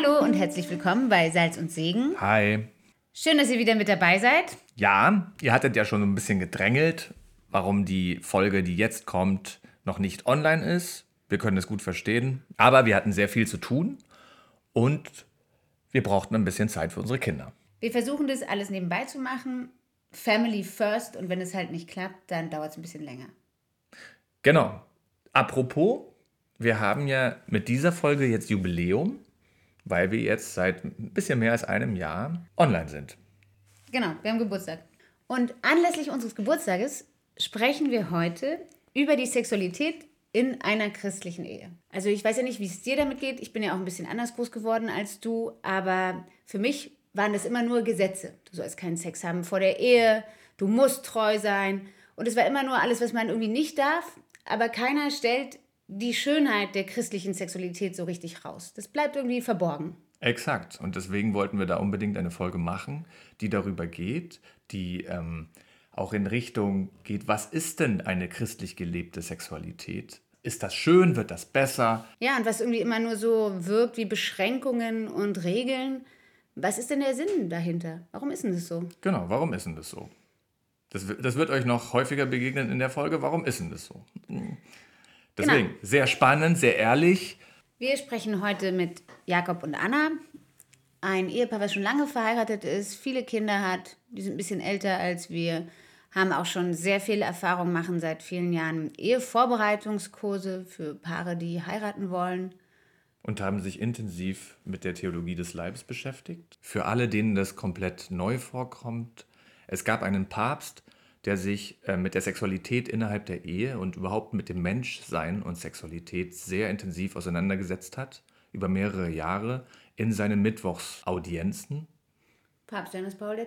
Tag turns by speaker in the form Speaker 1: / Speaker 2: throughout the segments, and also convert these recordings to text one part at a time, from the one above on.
Speaker 1: Hallo und herzlich willkommen bei Salz und Segen.
Speaker 2: Hi.
Speaker 1: Schön, dass ihr wieder mit dabei seid.
Speaker 2: Ja, ihr hattet ja schon ein bisschen gedrängelt, warum die Folge, die jetzt kommt, noch nicht online ist. Wir können es gut verstehen. Aber wir hatten sehr viel zu tun und wir brauchten ein bisschen Zeit für unsere Kinder.
Speaker 1: Wir versuchen das alles nebenbei zu machen. Family first und wenn es halt nicht klappt, dann dauert es ein bisschen länger.
Speaker 2: Genau. Apropos, wir haben ja mit dieser Folge jetzt Jubiläum, weil wir jetzt seit ein bisschen mehr als einem Jahr online sind.
Speaker 1: Genau, wir haben Geburtstag. Und anlässlich unseres Geburtstages sprechen wir heute über die Sexualität in einer christlichen Ehe. Also ich weiß ja nicht, wie es dir damit geht. Ich bin ja auch ein bisschen anders groß geworden als du, aber für mich waren das immer nur Gesetze. Du sollst keinen Sex haben vor der Ehe, du musst treu sein. Und es war immer nur alles, was man irgendwie nicht darf, aber keiner stellt die Schönheit der christlichen Sexualität so richtig raus. Das bleibt irgendwie verborgen.
Speaker 2: Exakt. Und deswegen wollten wir da unbedingt eine Folge machen, die darüber geht, die ähm, auch in Richtung geht, was ist denn eine christlich gelebte Sexualität? Ist das schön? Wird das besser?
Speaker 1: Ja, und was irgendwie immer nur so wirkt wie Beschränkungen und Regeln. Was ist denn der Sinn dahinter? Warum ist denn das so?
Speaker 2: Genau, warum ist denn das so? Das, das wird euch noch häufiger begegnen in der Folge. Warum ist denn das so? Hm. Deswegen, genau. sehr spannend, sehr ehrlich.
Speaker 1: Wir sprechen heute mit Jakob und Anna. Ein Ehepaar, was schon lange verheiratet ist, viele Kinder hat, die sind ein bisschen älter als wir, haben auch schon sehr viel Erfahrung, machen seit vielen Jahren Ehevorbereitungskurse für Paare, die heiraten wollen.
Speaker 2: Und haben sich intensiv mit der Theologie des Leibes beschäftigt. Für alle, denen das komplett neu vorkommt, es gab einen Papst, der sich äh, mit der Sexualität innerhalb der Ehe und überhaupt mit dem Menschsein und Sexualität sehr intensiv auseinandergesetzt hat, über mehrere Jahre in seinen Mittwochsaudienzen.
Speaker 1: Papst Johannes Paul II.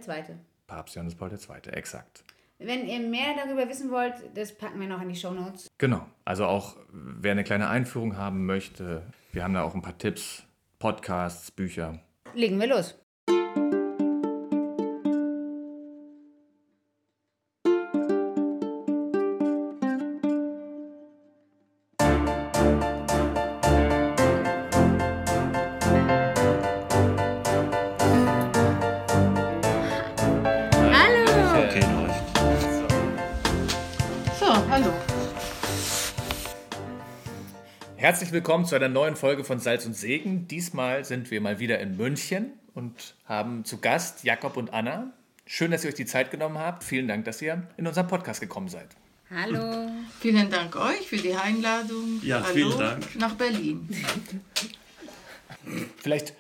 Speaker 2: Papst Johannes Paul II, exakt.
Speaker 1: Wenn ihr mehr darüber wissen wollt, das packen wir noch in die Show Notes.
Speaker 2: Genau. Also auch wer eine kleine Einführung haben möchte, wir haben da auch ein paar Tipps, Podcasts, Bücher.
Speaker 1: Legen wir los.
Speaker 2: Herzlich willkommen zu einer neuen Folge von Salz und Segen. Diesmal sind wir mal wieder in München und haben zu Gast Jakob und Anna. Schön, dass ihr euch die Zeit genommen habt. Vielen Dank, dass ihr in unseren Podcast gekommen seid.
Speaker 1: Hallo.
Speaker 3: Vielen Dank euch für die Einladung.
Speaker 2: Ja,
Speaker 3: Hallo
Speaker 2: vielen Dank.
Speaker 3: Nach Berlin.
Speaker 2: Vielleicht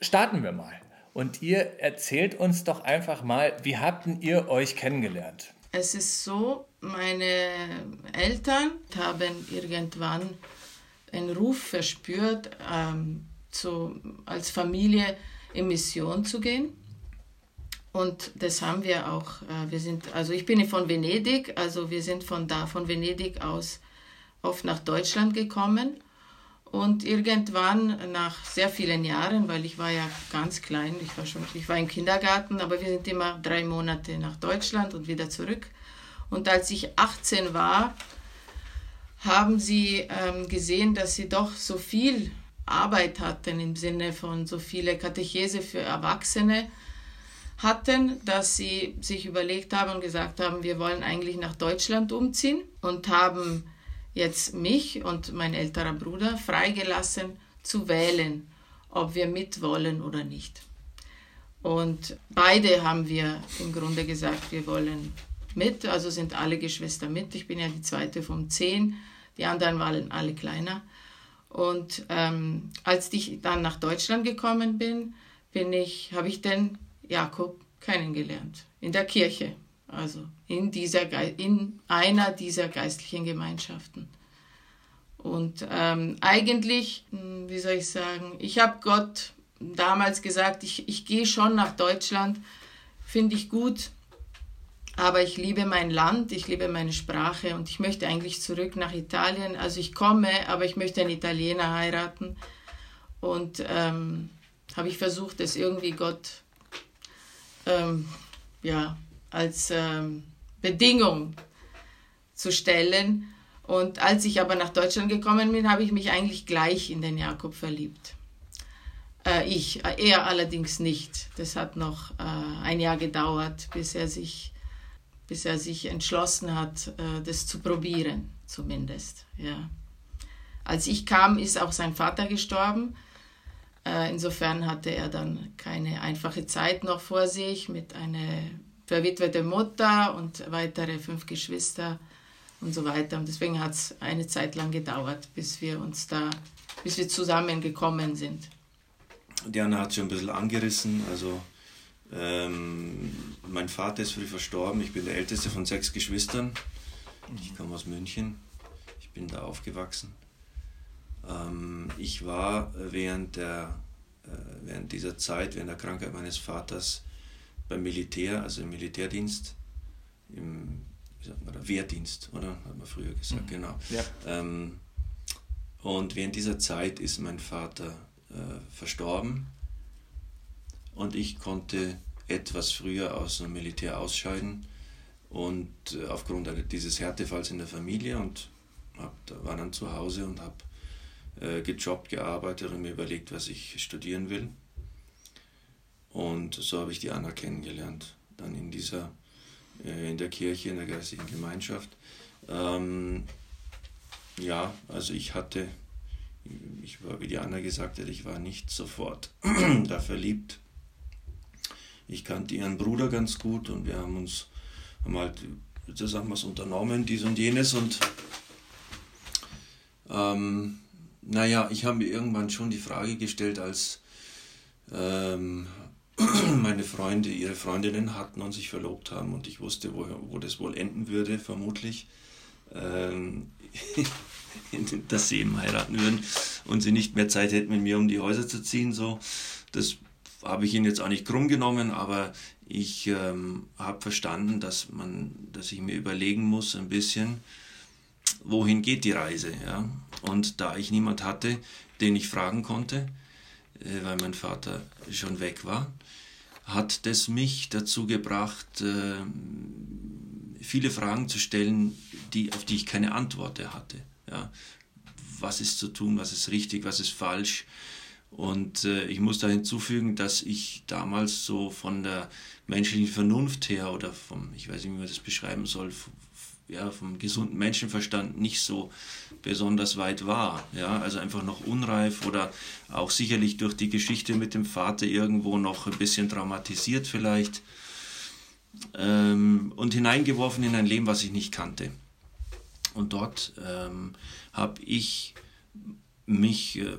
Speaker 2: starten wir mal. Und ihr erzählt uns doch einfach mal, wie habt ihr euch kennengelernt?
Speaker 3: Es ist so, meine Eltern haben irgendwann einen Ruf verspürt, ähm, zu, als Familie in Mission zu gehen. Und das haben wir auch. Äh, wir sind, also ich bin von Venedig, also wir sind von da, von Venedig aus oft nach Deutschland gekommen. Und irgendwann nach sehr vielen Jahren, weil ich war ja ganz klein, ich war schon, ich war im Kindergarten, aber wir sind immer drei Monate nach Deutschland und wieder zurück. Und als ich 18 war, haben sie ähm, gesehen, dass sie doch so viel Arbeit hatten im Sinne von so viele Katechese für Erwachsene hatten, dass sie sich überlegt haben und gesagt haben, wir wollen eigentlich nach Deutschland umziehen und haben jetzt mich und mein älterer Bruder freigelassen zu wählen, ob wir mitwollen oder nicht. Und beide haben wir im Grunde gesagt, wir wollen mit, also sind alle Geschwister mit. Ich bin ja die zweite von zehn die anderen waren alle kleiner. Und ähm, als ich dann nach Deutschland gekommen bin, bin ich, habe ich den Jakob kennengelernt in der Kirche, also in dieser in einer dieser geistlichen Gemeinschaften. Und ähm, eigentlich, hm, wie soll ich sagen, ich habe Gott damals gesagt, ich, ich gehe schon nach Deutschland, finde ich gut, aber ich liebe mein Land, ich liebe meine Sprache und ich möchte eigentlich zurück nach Italien. Also ich komme, aber ich möchte einen Italiener heiraten. Und ähm, habe ich versucht, das irgendwie Gott ähm, ja, als ähm, Bedingung zu stellen. Und als ich aber nach Deutschland gekommen bin, habe ich mich eigentlich gleich in den Jakob verliebt. Äh, ich, er allerdings nicht. Das hat noch äh, ein Jahr gedauert, bis er sich, bis er sich entschlossen hat, äh, das zu probieren, zumindest. Ja. Als ich kam, ist auch sein Vater gestorben. Äh, insofern hatte er dann keine einfache Zeit noch vor sich mit einer verwitweten Mutter und weitere fünf Geschwister und so weiter. Und deswegen hat es eine Zeit lang gedauert, bis wir uns da, bis wir zusammengekommen sind.
Speaker 4: Diana hat schon ein bisschen angerissen. Also ähm, mein Vater ist früh verstorben. Ich bin der älteste von sechs Geschwistern. Ich komme aus München. Ich bin da aufgewachsen. Ähm, ich war während, der, äh, während dieser Zeit, während der Krankheit meines Vaters beim Militär, also im Militärdienst, im wie sagt man da, Wehrdienst, oder? Hat man früher gesagt, mhm. genau. Ja. Ähm, und während dieser Zeit ist mein Vater äh, verstorben und ich konnte etwas früher aus dem Militär ausscheiden und äh, aufgrund dieses Härtefalls in der Familie und hab, war dann zu Hause und habe äh, gejobbt, gearbeitet und mir überlegt, was ich studieren will. Und so habe ich die Anna kennengelernt, dann in dieser, äh, in der Kirche, in der geistlichen Gemeinschaft. Ähm, ja, also ich hatte ich war, wie die Anna gesagt hat, ich war nicht sofort da verliebt. Ich kannte ihren Bruder ganz gut und wir haben uns haben halt zusammen was unternommen, dies und jenes und ähm, naja, ich habe mir irgendwann schon die Frage gestellt, als ähm, meine Freunde ihre Freundinnen hatten und sich verlobt haben und ich wusste, wo, wo das wohl enden würde, vermutlich. Ähm, dass sie eben heiraten würden und sie nicht mehr Zeit hätten, mit mir um die Häuser zu ziehen. So, das habe ich ihnen jetzt auch nicht krumm genommen, aber ich ähm, habe verstanden, dass man, dass ich mir überlegen muss ein bisschen, wohin geht die Reise, ja. Und da ich niemand hatte, den ich fragen konnte, äh, weil mein Vater schon weg war, hat das mich dazu gebracht, äh, viele Fragen zu stellen, die, auf die ich keine Antwort hatte. Ja, was ist zu tun, was ist richtig, was ist falsch. Und äh, ich muss da hinzufügen, dass ich damals so von der menschlichen Vernunft her oder vom, ich weiß nicht, wie man das beschreiben soll, ja, vom gesunden Menschenverstand nicht so besonders weit war. Ja, also einfach noch unreif oder auch sicherlich durch die Geschichte mit dem Vater irgendwo noch ein bisschen traumatisiert vielleicht ähm, und hineingeworfen in ein Leben, was ich nicht kannte. Und dort ähm, habe ich mich äh,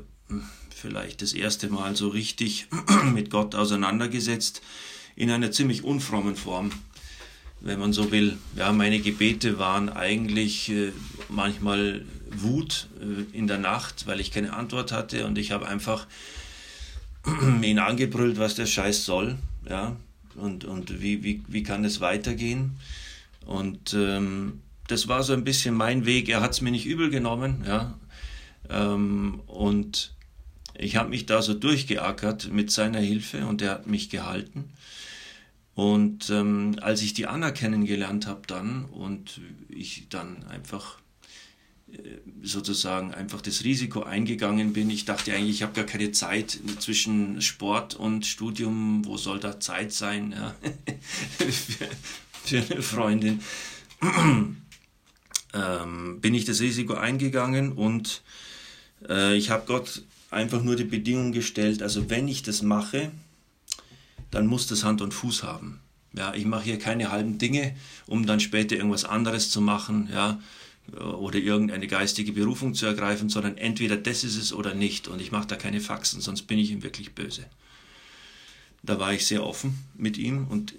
Speaker 4: vielleicht das erste Mal so richtig mit Gott auseinandergesetzt, in einer ziemlich unfrommen Form, wenn man so will. Ja, meine Gebete waren eigentlich äh, manchmal Wut äh, in der Nacht, weil ich keine Antwort hatte und ich habe einfach ihn angebrüllt, was der Scheiß soll, ja, und, und wie, wie, wie kann es weitergehen. Und ähm, das war so ein bisschen mein Weg. Er hat es mir nicht übel genommen, ja. Ähm, und ich habe mich da so durchgeackert mit seiner Hilfe und er hat mich gehalten. Und ähm, als ich die Anna kennengelernt habe dann und ich dann einfach äh, sozusagen einfach das Risiko eingegangen bin. Ich dachte eigentlich, ich habe gar keine Zeit zwischen Sport und Studium. Wo soll da Zeit sein ja? für, für eine Freundin? ähm, bin ich das Risiko eingegangen und äh, ich habe Gott einfach nur die Bedingung gestellt, also wenn ich das mache, dann muss das Hand und Fuß haben. Ja, ich mache hier keine halben Dinge, um dann später irgendwas anderes zu machen, ja, oder irgendeine geistige Berufung zu ergreifen, sondern entweder das ist es oder nicht. Und ich mache da keine Faxen, sonst bin ich ihm wirklich böse. Da war ich sehr offen mit ihm und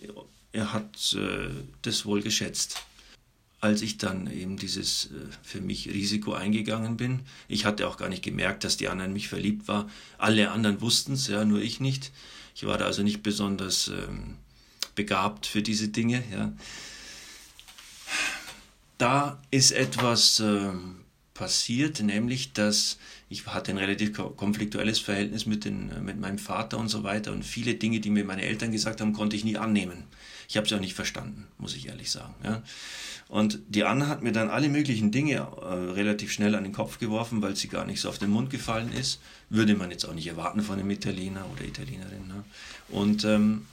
Speaker 4: er hat äh, das wohl geschätzt als ich dann eben dieses äh, für mich Risiko eingegangen bin. Ich hatte auch gar nicht gemerkt, dass die anderen mich verliebt war. Alle anderen wussten es, ja, nur ich nicht. Ich war da also nicht besonders ähm, begabt für diese Dinge. Ja. Da ist etwas ähm, passiert, nämlich dass ich hatte ein relativ konfliktuelles Verhältnis mit, den, mit meinem Vater und so weiter und viele Dinge, die mir meine Eltern gesagt haben, konnte ich nie annehmen. Ich habe sie auch nicht verstanden, muss ich ehrlich sagen. Ja. Und die Anna hat mir dann alle möglichen Dinge äh, relativ schnell an den Kopf geworfen, weil sie gar nicht so auf den Mund gefallen ist. Würde man jetzt auch nicht erwarten von einem Italiener oder Italienerin. Ne? Und ähm,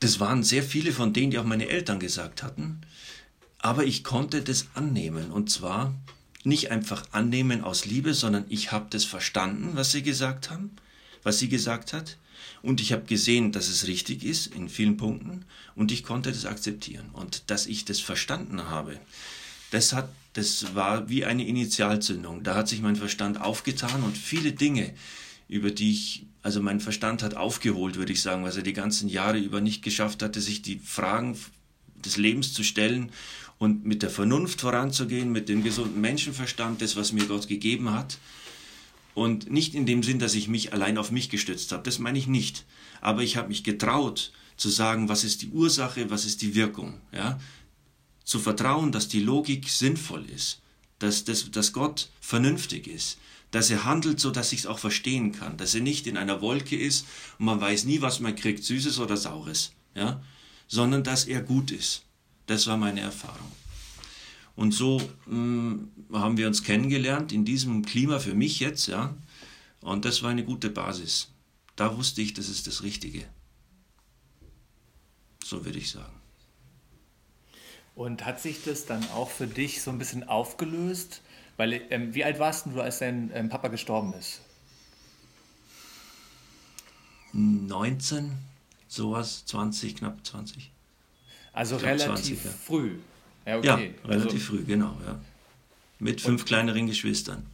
Speaker 4: das waren sehr viele von denen, die auch meine Eltern gesagt hatten. Aber ich konnte das annehmen. Und zwar nicht einfach annehmen aus Liebe, sondern ich habe das verstanden, was sie gesagt haben, was sie gesagt hat. Und ich habe gesehen, dass es richtig ist in vielen Punkten. Und ich konnte das akzeptieren. Und dass ich das verstanden habe, das, hat, das war wie eine Initialzündung. Da hat sich mein Verstand aufgetan und viele Dinge, über die ich, also mein Verstand hat aufgeholt, würde ich sagen, was er die ganzen Jahre über nicht geschafft hatte, sich die Fragen des Lebens zu stellen und mit der Vernunft voranzugehen, mit dem gesunden Menschenverstand, das, was mir Gott gegeben hat. Und nicht in dem Sinn, dass ich mich allein auf mich gestützt habe, das meine ich nicht. Aber ich habe mich getraut zu sagen, was ist die Ursache, was ist die Wirkung. Ja? Zu vertrauen, dass die Logik sinnvoll ist, dass, dass, dass Gott vernünftig ist, dass er handelt, so dass ich es auch verstehen kann, dass er nicht in einer Wolke ist und man weiß nie, was man kriegt, Süßes oder Saures, ja? sondern dass er gut ist. Das war meine Erfahrung. Und so mh, hm, haben wir uns kennengelernt in diesem Klima für mich jetzt, ja. Und das war eine gute Basis. Da wusste ich, das ist das Richtige. So würde ich sagen.
Speaker 2: Und hat sich das dann auch für dich so ein bisschen aufgelöst? Weil, ähm, wie alt warst du, als dein ähm, Papa gestorben ist?
Speaker 4: 19, sowas, 20, knapp 20.
Speaker 2: Also relativ 20, ja. früh.
Speaker 4: Ja, okay. ja relativ also, früh, genau. Ja. Mit fünf kleineren Geschwistern.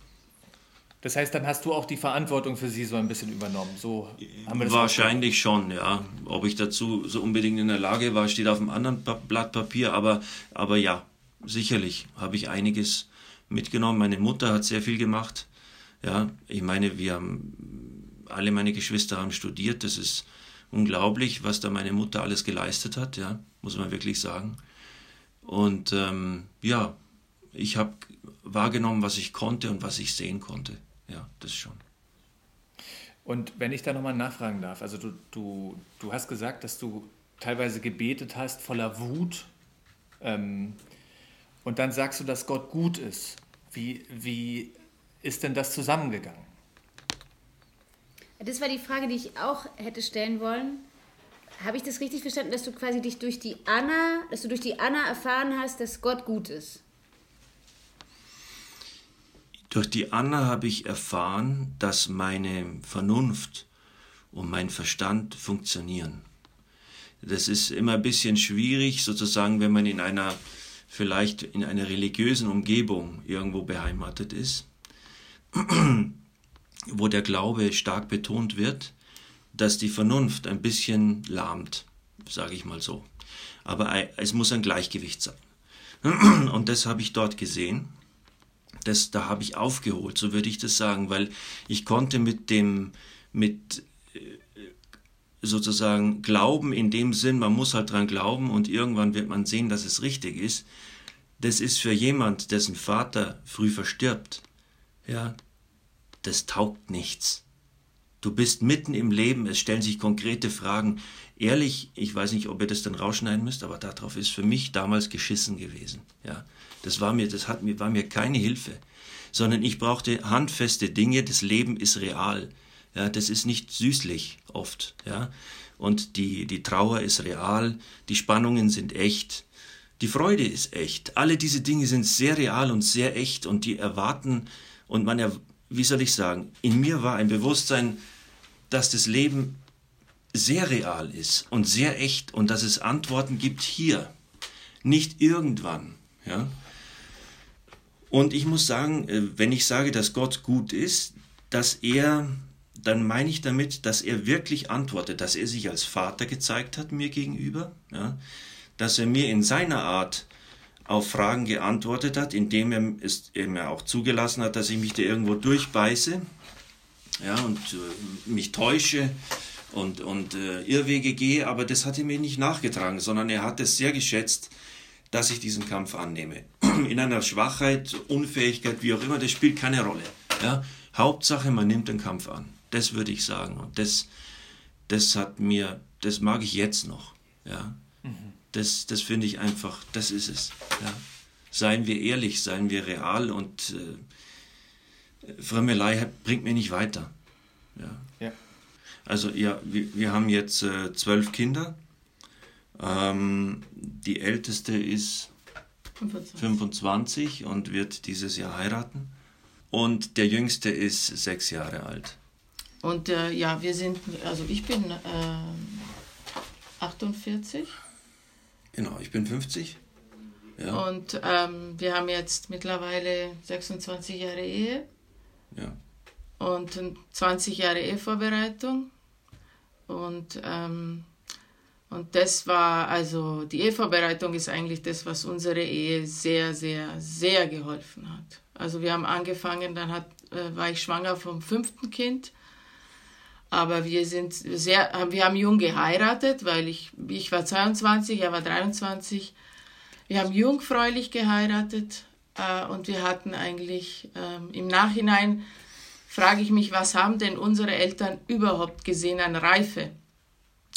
Speaker 2: Das heißt, dann hast du auch die Verantwortung für sie so ein bisschen übernommen. So
Speaker 4: haben wir Wahrscheinlich schon, ja. Ob ich dazu so unbedingt in der Lage war, steht auf einem anderen Blatt Papier, aber, aber ja, sicherlich habe ich einiges mitgenommen. Meine Mutter hat sehr viel gemacht. Ja, ich meine, wir haben alle meine Geschwister haben studiert. Das ist unglaublich, was da meine Mutter alles geleistet hat, ja, muss man wirklich sagen. Und ähm, ja, ich habe wahrgenommen, was ich konnte und was ich sehen konnte. Ja, das schon.
Speaker 2: Und wenn ich da nochmal nachfragen darf, also du, du, du hast gesagt, dass du teilweise gebetet hast voller Wut ähm, und dann sagst du, dass Gott gut ist. Wie, wie ist denn das zusammengegangen?
Speaker 1: Das war die Frage, die ich auch hätte stellen wollen. Habe ich das richtig verstanden, dass du quasi dich durch die Anna, dass du durch die Anna erfahren hast, dass Gott gut ist?
Speaker 4: Durch die Anna habe ich erfahren, dass meine Vernunft und mein Verstand funktionieren. Das ist immer ein bisschen schwierig, sozusagen, wenn man in einer, vielleicht in einer religiösen Umgebung irgendwo beheimatet ist wo der Glaube stark betont wird, dass die Vernunft ein bisschen lahmt, sage ich mal so. Aber es muss ein Gleichgewicht sein. Und das habe ich dort gesehen. Das, da habe ich aufgeholt, so würde ich das sagen, weil ich konnte mit dem, mit äh, sozusagen Glauben in dem Sinn, man muss halt dran glauben und irgendwann wird man sehen, dass es richtig ist. Das ist für jemand, dessen Vater früh verstirbt, ja, das taugt nichts. Du bist mitten im Leben, es stellen sich konkrete Fragen. Ehrlich, ich weiß nicht, ob ihr das dann rausschneiden müsst, aber darauf ist für mich damals geschissen gewesen. Ja, das war mir, das hat mir, war mir keine Hilfe, sondern ich brauchte handfeste Dinge. Das Leben ist real. Ja, das ist nicht süßlich oft. Ja, und die, die Trauer ist real, die Spannungen sind echt, die Freude ist echt. Alle diese Dinge sind sehr real und sehr echt und die erwarten und man, wie soll ich sagen, in mir war ein Bewusstsein, dass das Leben sehr real ist und sehr echt und dass es Antworten gibt hier, nicht irgendwann. Ja? Und ich muss sagen, äh, wenn ich sage, dass Gott gut ist, dass er, dann meine ich damit, dass er wirklich antwortet, dass er sich als Vater gezeigt hat mir gegenüber, ja? dass er mir in seiner Art auf Fragen geantwortet hat, indem er es eben auch zugelassen hat, dass ich mich da irgendwo durchbeiße ja, und äh, mich täusche und, und äh, Irrwege gehe, aber das hat er mir nicht nachgetragen, sondern er hat es sehr geschätzt, dass ich diesen Kampf annehme. In einer Schwachheit, Unfähigkeit, wie auch immer, das spielt keine Rolle. Ja? Hauptsache, man nimmt den Kampf an. Das würde ich sagen. Und das, das hat mir das mag ich jetzt noch. Ja. Das, das finde ich einfach, das ist es. Ja. Seien wir ehrlich, seien wir real und äh, Fremmelei bringt mir nicht weiter. Ja. ja. Also ja, wir, wir haben jetzt äh, zwölf Kinder. Ähm, die älteste ist 25. 25 und wird dieses Jahr heiraten. Und der jüngste ist sechs Jahre alt.
Speaker 3: Und äh, ja, wir sind, also ich bin äh, 48.
Speaker 4: Genau, ich bin 50.
Speaker 3: Ja. Und ähm, wir haben jetzt mittlerweile 26 Jahre Ehe.
Speaker 4: Ja.
Speaker 3: Und 20 Jahre Ehevorbereitung. Und, ähm, und das war, also die Ehevorbereitung ist eigentlich das, was unsere Ehe sehr, sehr, sehr geholfen hat. Also wir haben angefangen, dann hat, äh, war ich schwanger vom fünften Kind. Aber wir sind sehr, wir haben jung geheiratet, weil ich, ich war 22, er war 23. Wir haben jungfräulich geheiratet äh, und wir hatten eigentlich ähm, im Nachhinein, frage ich mich, was haben denn unsere Eltern überhaupt gesehen an Reife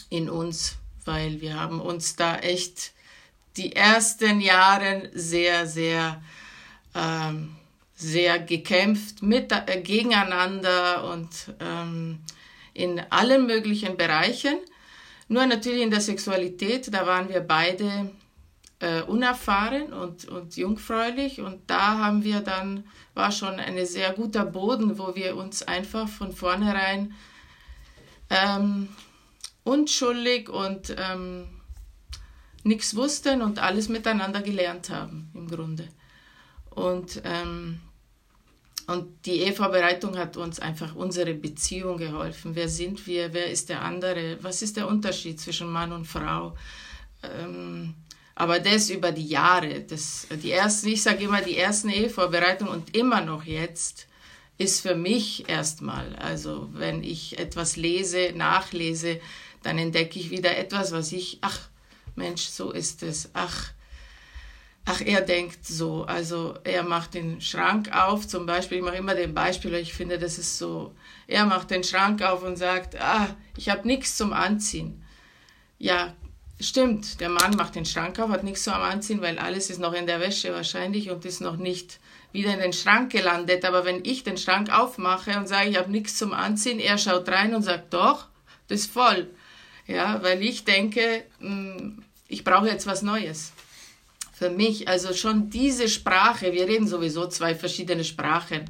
Speaker 3: in uns? Weil wir haben uns da echt die ersten Jahre sehr, sehr ähm, sehr gekämpft mit, äh, gegeneinander und ähm, in allen möglichen Bereichen. Nur natürlich in der Sexualität, da waren wir beide äh, unerfahren und, und jungfräulich und da haben wir dann, war schon ein sehr guter Boden, wo wir uns einfach von vornherein ähm, unschuldig und ähm, nichts wussten und alles miteinander gelernt haben im Grunde. Und ähm, und die Ehevorbereitung hat uns einfach unsere Beziehung geholfen. Wer sind wir? Wer ist der andere? Was ist der Unterschied zwischen Mann und Frau? Ähm, aber das über die Jahre, das, die ersten, ich sage immer, die ersten Ehevorbereitung und immer noch jetzt ist für mich erstmal, also wenn ich etwas lese, nachlese, dann entdecke ich wieder etwas, was ich, ach Mensch, so ist es, ach, ach, er denkt so. Also er macht den Schrank auf, zum Beispiel, ich mache immer den Beispiel, ich finde, das ist so, er macht den Schrank auf und sagt, ah, ich habe nichts zum Anziehen. Ja, stimmt, der Mann macht den Schrank auf, hat nichts zum Anziehen, weil alles ist noch in der Wäsche wahrscheinlich und ist noch nicht wieder in den Schrank gelandet. Aber wenn ich den Schrank aufmache und sage, ich habe nichts zum Anziehen, er schaut rein und sagt, doch, das ist voll. Ja, weil ich denke, hm, ich brauche jetzt was Neues für mich, also schon diese Sprache, wir reden sowieso zwei verschiedene Sprachen,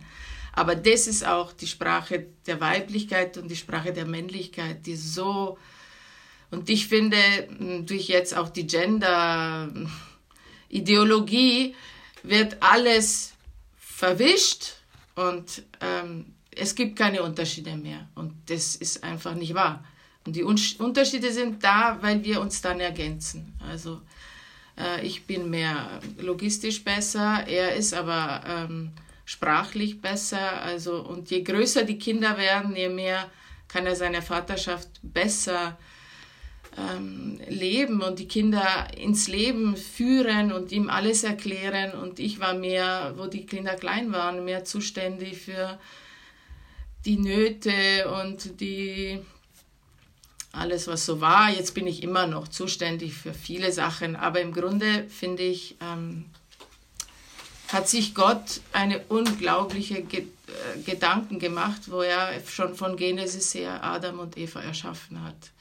Speaker 3: aber das ist auch die Sprache der Weiblichkeit und die Sprache der Männlichkeit, die so, und ich finde, durch jetzt auch die Gender-Ideologie wird alles verwischt und ähm, es gibt keine Unterschiede mehr. Und das ist einfach nicht wahr. Und die Unterschiede sind da, weil wir uns dann ergänzen. Also ich bin mehr logistisch besser, er ist aber ähm, sprachlich besser. Also, und je größer die Kinder werden, je mehr kann er seine Vaterschaft besser ähm, leben und die Kinder ins Leben führen und ihm alles erklären. Und ich war mehr, wo die Kinder klein waren, mehr zuständig für die Nöte und die alles, was so war. Jetzt bin ich immer noch zuständig für viele Sachen, aber im Grunde finde ich, ähm, hat sich Gott eine unglaubliche Ge äh, Gedanken gemacht, wo er schon von Genesis her Adam und Eva erschaffen hat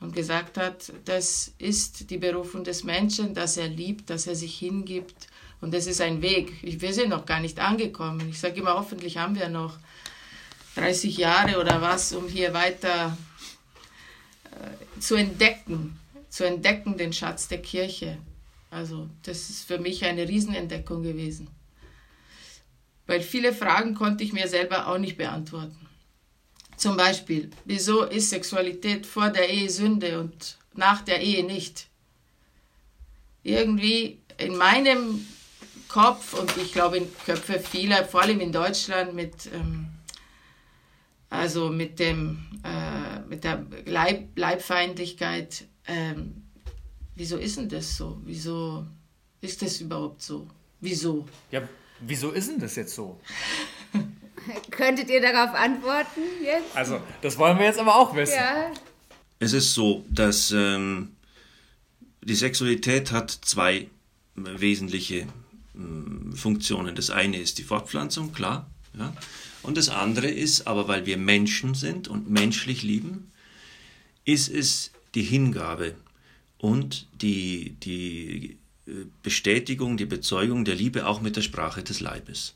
Speaker 3: und gesagt hat, das ist die Berufung des Menschen, dass er liebt, dass er sich hingibt und das ist ein Weg. Wir sind noch gar nicht angekommen. Ich sage immer, hoffentlich haben wir noch 30 Jahre oder was, um hier weiter zu entdecken, zu entdecken den Schatz der Kirche. Also das ist für mich eine Riesenentdeckung gewesen. Weil viele Fragen konnte ich mir selber auch nicht beantworten. Zum Beispiel, wieso ist Sexualität vor der Ehe Sünde und nach der Ehe nicht? Irgendwie in meinem Kopf und ich glaube in Köpfe vieler, vor allem in Deutschland mit ähm, also mit, dem, äh, mit der Leib, Leibfeindlichkeit. Ähm, wieso ist denn das so? Wieso ist das überhaupt so? Wieso?
Speaker 2: Ja, wieso ist denn das jetzt so?
Speaker 1: Könntet ihr darauf antworten jetzt?
Speaker 2: Also, das wollen wir jetzt aber auch wissen.
Speaker 1: Ja.
Speaker 4: es ist so, dass ähm, die Sexualität hat zwei wesentliche äh, Funktionen. Das eine ist die Fortpflanzung, klar. Ja? Und das andere ist, aber weil wir Menschen sind und menschlich lieben, ist es die Hingabe und die, die äh, Bestätigung, die Bezeugung der Liebe auch mit der Sprache des Leibes.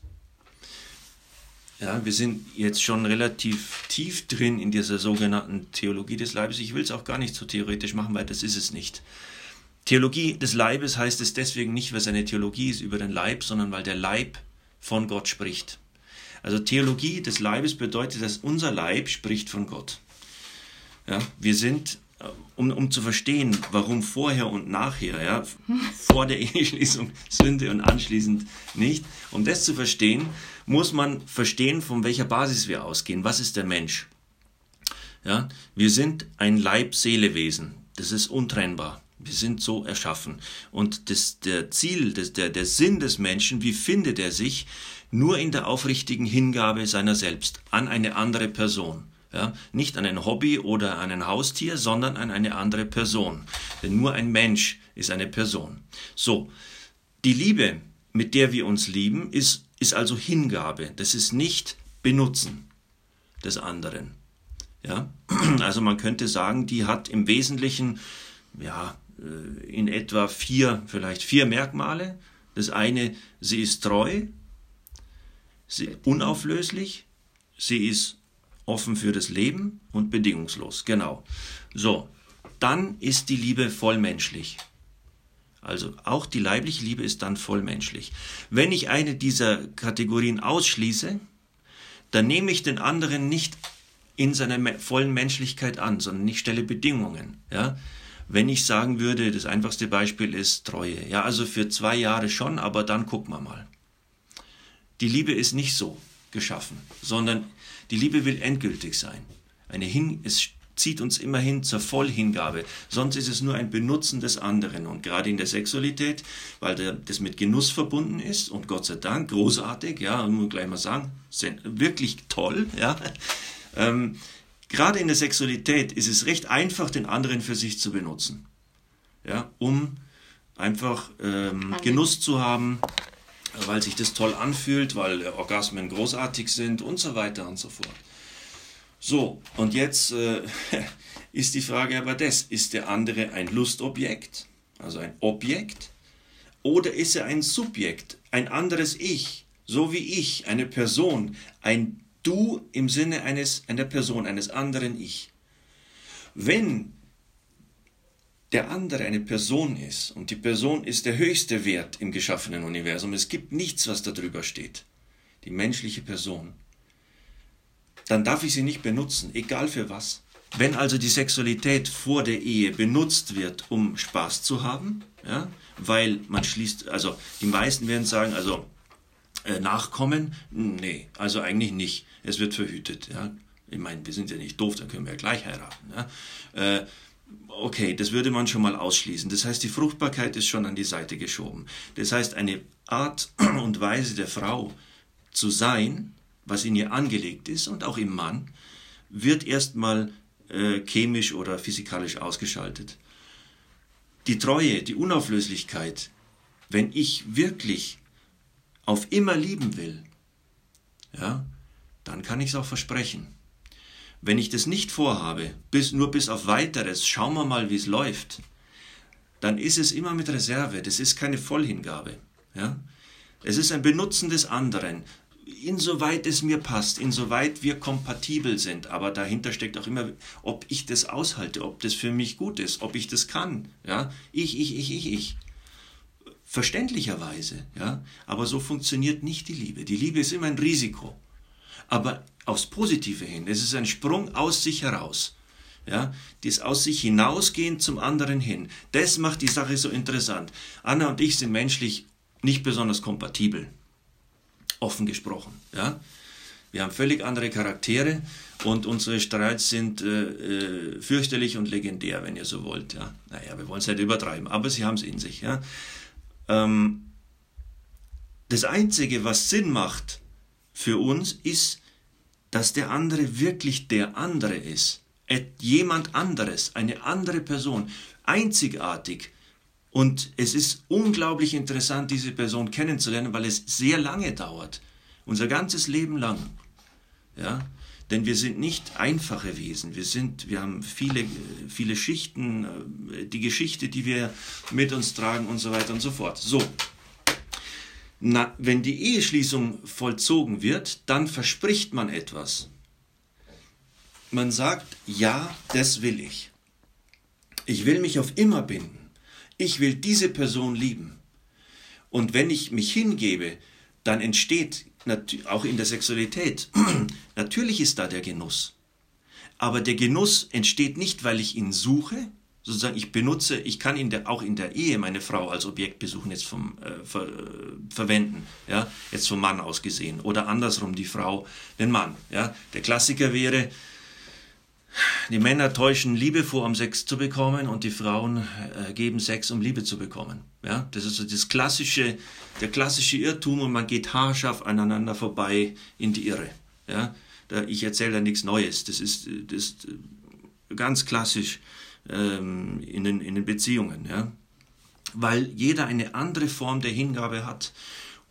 Speaker 4: Ja, wir sind jetzt schon relativ tief drin in dieser sogenannten Theologie des Leibes. Ich will es auch gar nicht so theoretisch machen, weil das ist es nicht. Theologie des Leibes heißt es deswegen nicht, weil es eine Theologie ist über den Leib, sondern weil der Leib von Gott spricht. Also Theologie des Leibes bedeutet, dass unser Leib spricht von Gott. Ja, wir sind, äh, um, um zu verstehen, warum vorher und nachher, ja, vor der Eheschließung Sünde und anschließend nicht, um das zu verstehen, muss man verstehen, von welcher Basis wir ausgehen. Was ist der Mensch? Ja, wir sind ein Leib-Seele-Wesen. Das ist untrennbar. Wir sind so erschaffen. Und das, der Ziel, das, der, der Sinn des Menschen, wie findet er sich? Nur in der aufrichtigen Hingabe seiner selbst an eine andere Person. Ja, nicht an ein Hobby oder an ein Haustier, sondern an eine andere Person. Denn nur ein Mensch ist eine Person. So, die Liebe, mit der wir uns lieben, ist, ist also Hingabe. Das ist nicht Benutzen des anderen. Ja, also man könnte sagen, die hat im Wesentlichen, ja, äh, in etwa vier, vielleicht vier Merkmale. Das eine, sie ist treu, sie unauflöslich, sie ist offen für das Leben und bedingungslos. Genau. So, dann ist die Liebe vollmenschlich. Also auch die leibliche Liebe ist dann vollmenschlich. Wenn ich eine dieser Kategorien ausschließe, dann nehme ich den anderen nicht in seiner vollen Menschlichkeit an, sondern ich stelle Bedingungen. Ja? Wenn ich sagen würde, das einfachste Beispiel ist Treue. Ja, also für zwei Jahre schon, aber dann gucken wir mal. Die Liebe ist nicht so geschaffen, sondern die Liebe will endgültig sein. Eine Hin es zieht uns immerhin zur Vollhingabe. Sonst ist es nur ein Benutzen des anderen. Und gerade in der Sexualität, weil das mit Genuss verbunden ist und Gott sei Dank großartig, ja, muss gleich mal sagen, wirklich toll, ja. Ähm, gerade in der Sexualität ist es recht einfach, den anderen für sich zu benutzen. Ja, um einfach ähm, Genuss zu haben, weil sich das toll anfühlt, weil Orgasmen großartig sind und so weiter und so fort. So, und jetzt äh, ist die Frage aber das, ist der andere ein Lustobjekt, also ein Objekt, oder ist er ein Subjekt, ein anderes Ich, so wie ich, eine Person, ein Du im Sinne eines, einer Person, eines anderen Ich. Wenn der andere eine Person ist und die Person ist der höchste Wert im geschaffenen Universum, es gibt nichts, was darüber steht, die menschliche Person, dann darf ich sie nicht benutzen, egal für was. Wenn also die Sexualität vor der Ehe benutzt wird, um Spaß zu haben, ja, weil man schließt, also die meisten werden sagen, also äh, Nachkommen, nee, also eigentlich nicht es wird verhütet. Ja? Ich meine, wir sind ja nicht doof, dann können wir ja gleich heiraten. Ja? Äh, okay, das würde man schon mal ausschließen. Das heißt, die Fruchtbarkeit ist schon an die Seite geschoben. Das heißt, eine Art und Weise der Frau zu sein, was in ihr angelegt ist und auch im Mann, wird erstmal äh, chemisch oder physikalisch ausgeschaltet. Die Treue, die Unauflöslichkeit, wenn ich wirklich auf immer lieben will, ja, dann kann ich es auch versprechen. Wenn ich das nicht vorhabe, bis, nur bis auf weiteres, schauen wir mal, wie es läuft, dann ist es immer mit Reserve. Das ist keine Vollhingabe. Ja? Es ist ein Benutzen des anderen, insoweit es mir passt, insoweit wir kompatibel sind. Aber dahinter steckt auch immer, ob ich das aushalte, ob das für mich gut ist, ob ich das kann. Ja? Ich, ich, ich, ich, ich. Verständlicherweise, ja. Aber so funktioniert nicht die Liebe. Die Liebe ist immer ein Risiko aber aufs Positive hin. Es ist ein Sprung aus sich heraus. Ja, das aus sich hinausgehen zum anderen hin. Das macht die Sache so interessant. Anna und ich sind menschlich nicht besonders kompatibel. Offen gesprochen. Ja, wir haben völlig andere Charaktere und unsere Streits sind äh, äh, fürchterlich und legendär, wenn ihr so wollt. Ja, naja, wir wollen es nicht übertreiben, aber sie haben es in sich. Ja, ähm, das Einzige, was Sinn macht für uns, ist dass der andere wirklich der andere ist. jemand anderes, eine andere Person, einzigartig. Und es ist unglaublich interessant, diese Person kennenzulernen, weil es sehr lange dauert. Unser ganzes Leben lang. Ja? Denn wir sind nicht einfache Wesen. Wir, sind, wir haben viele, viele Schichten, äh, die Geschichte, die wir mit uns tragen und so weiter und so fort. So. Na, wenn die Eheschließung vollzogen wird, dann verspricht man etwas. Man sagt, ja, das will ich. Ich will mich auf immer binden. Ich will diese Person lieben. Und wenn ich mich hingebe, dann entsteht auch in der Sexualität, natürlich ist da der Genuss. Aber der Genuss entsteht nicht, weil ich ihn suche, sozusagen ich benutze, ich kann in der, auch in der Ehe meine Frau als Objekt besuchen, jetzt vom, äh, ver, äh, verwenden, ja, jetzt vom Mann aus gesehen. Oder andersrum die Frau den Mann. Ja. Der Klassiker wäre, die Männer täuschen Liebe vor, um Sex zu bekommen, und die Frauen äh, geben Sex, um Liebe zu bekommen. Ja, das ist so das klassische, der klassische Irrtum und man geht haarscharf aneinander vorbei in die Irre. Ja, da, ich erzähle da nichts Neues. Das ist, das ist ganz klassisch ähm, in, den, in den Beziehungen. Ja, weil jeder eine andere Form der Hingabe hat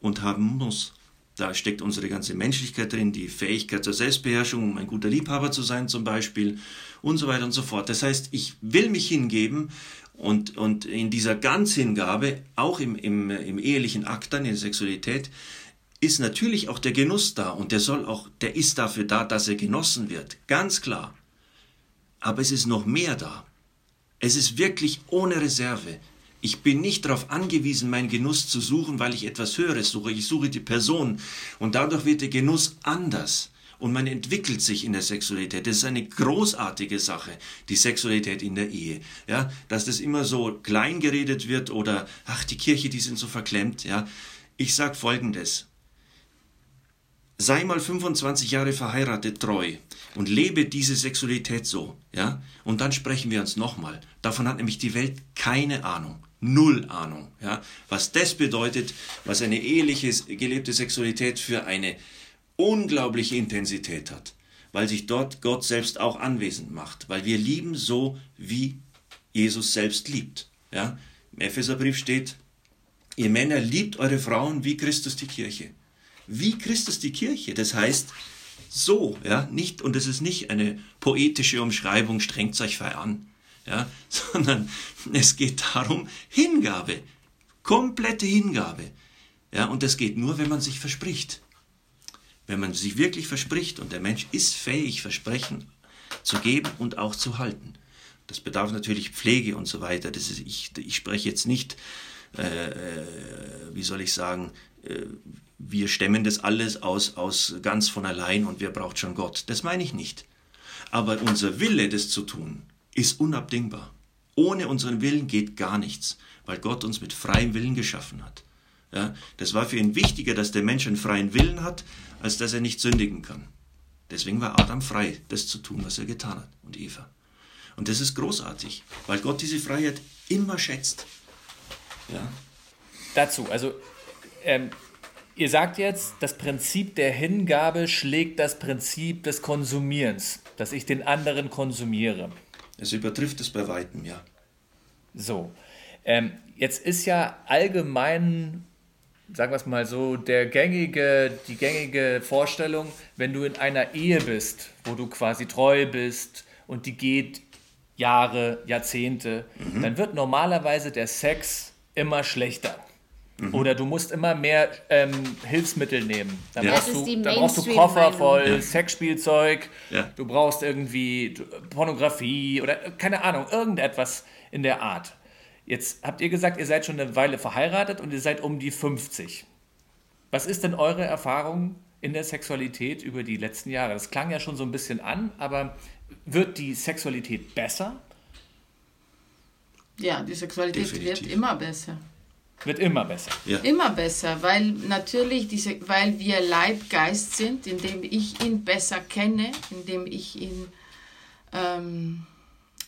Speaker 4: und haben muss. Da steckt unsere ganze Menschlichkeit drin, die Fähigkeit zur Selbstbeherrschung, um ein guter Liebhaber zu sein zum Beispiel und so weiter und so fort. Das heißt, ich will mich hingeben und, und in dieser Ganzhingabe, auch im, im, im ehelichen Akt dann, in der Sexualität, ist natürlich auch der Genuss da und der soll auch, der ist dafür da, dass er genossen wird. Ganz klar. Aber es ist noch mehr da. Es ist wirklich ohne Reserve. Ich bin nicht darauf angewiesen, meinen Genuss zu suchen, weil ich etwas Höheres suche. Ich suche die Person. Und dadurch wird der Genuss anders. Und man entwickelt sich in der Sexualität. Das ist eine großartige Sache, die Sexualität in der Ehe. Ja, dass das immer so klein geredet wird oder, ach, die Kirche, die sind so verklemmt. Ja, ich sag Folgendes. Sei mal 25 Jahre verheiratet treu und lebe diese Sexualität so, ja? Und dann sprechen wir uns nochmal. Davon hat nämlich die Welt keine Ahnung null Ahnung, ja, was das bedeutet, was eine eheliche gelebte Sexualität für eine unglaubliche Intensität hat, weil sich dort Gott selbst auch anwesend macht, weil wir lieben so, wie Jesus selbst liebt. Ja? Im Epheserbrief steht, ihr Männer liebt eure Frauen wie Christus die Kirche. Wie Christus die Kirche, das heißt so, ja, nicht, und es ist nicht eine poetische Umschreibung, strengt euch frei an, ja, sondern es geht darum, Hingabe, komplette Hingabe. Ja, und das geht nur, wenn man sich verspricht. Wenn man sich wirklich verspricht und der Mensch ist fähig, Versprechen zu geben und auch zu halten. Das bedarf natürlich Pflege und so weiter. Das ist, ich, ich spreche jetzt nicht, äh, äh wie soll ich sagen, wir stemmen das alles aus, aus ganz von allein und wer braucht schon Gott. Das meine ich nicht. Aber unser Wille, das zu tun, ist unabdingbar. Ohne unseren Willen geht gar nichts, weil Gott uns mit freiem Willen geschaffen hat. Ja, das war für ihn wichtiger, dass der Mensch einen freien Willen hat, als dass er nicht sündigen kann. Deswegen war Adam frei, das zu tun, was er getan hat, und Eva. Und das ist großartig, weil Gott diese Freiheit immer schätzt. Ja.
Speaker 2: Dazu, also ähm, ihr sagt jetzt, das Prinzip der Hingabe schlägt das Prinzip des Konsumierens, dass ich den anderen konsumiere.
Speaker 4: Es übertrifft es bei weitem, ja.
Speaker 2: So. Ähm, jetzt ist ja allgemein, sagen wir es mal so, der gängige, die gängige Vorstellung, wenn du in einer Ehe bist, wo du quasi treu bist und die geht Jahre, Jahrzehnte, mhm. dann wird normalerweise der Sex immer schlechter. Mhm. Oder du musst immer mehr ähm, Hilfsmittel nehmen. Dann, ja. brauchst du, dann brauchst du Koffer voll ja. Sexspielzeug, ja. du brauchst irgendwie Pornografie oder keine Ahnung, irgendetwas in der Art. Jetzt habt ihr gesagt, ihr seid schon eine Weile verheiratet und ihr seid um die 50. Was ist denn eure Erfahrung in der Sexualität über die letzten Jahre? Das klang ja schon so ein bisschen an, aber wird die Sexualität besser?
Speaker 3: Ja, die Sexualität Definitiv. wird immer besser.
Speaker 2: Wird immer besser.
Speaker 3: Ja. Immer besser, weil natürlich diese, weil wir Leibgeist sind, indem ich ihn besser kenne, indem ich ihn ähm,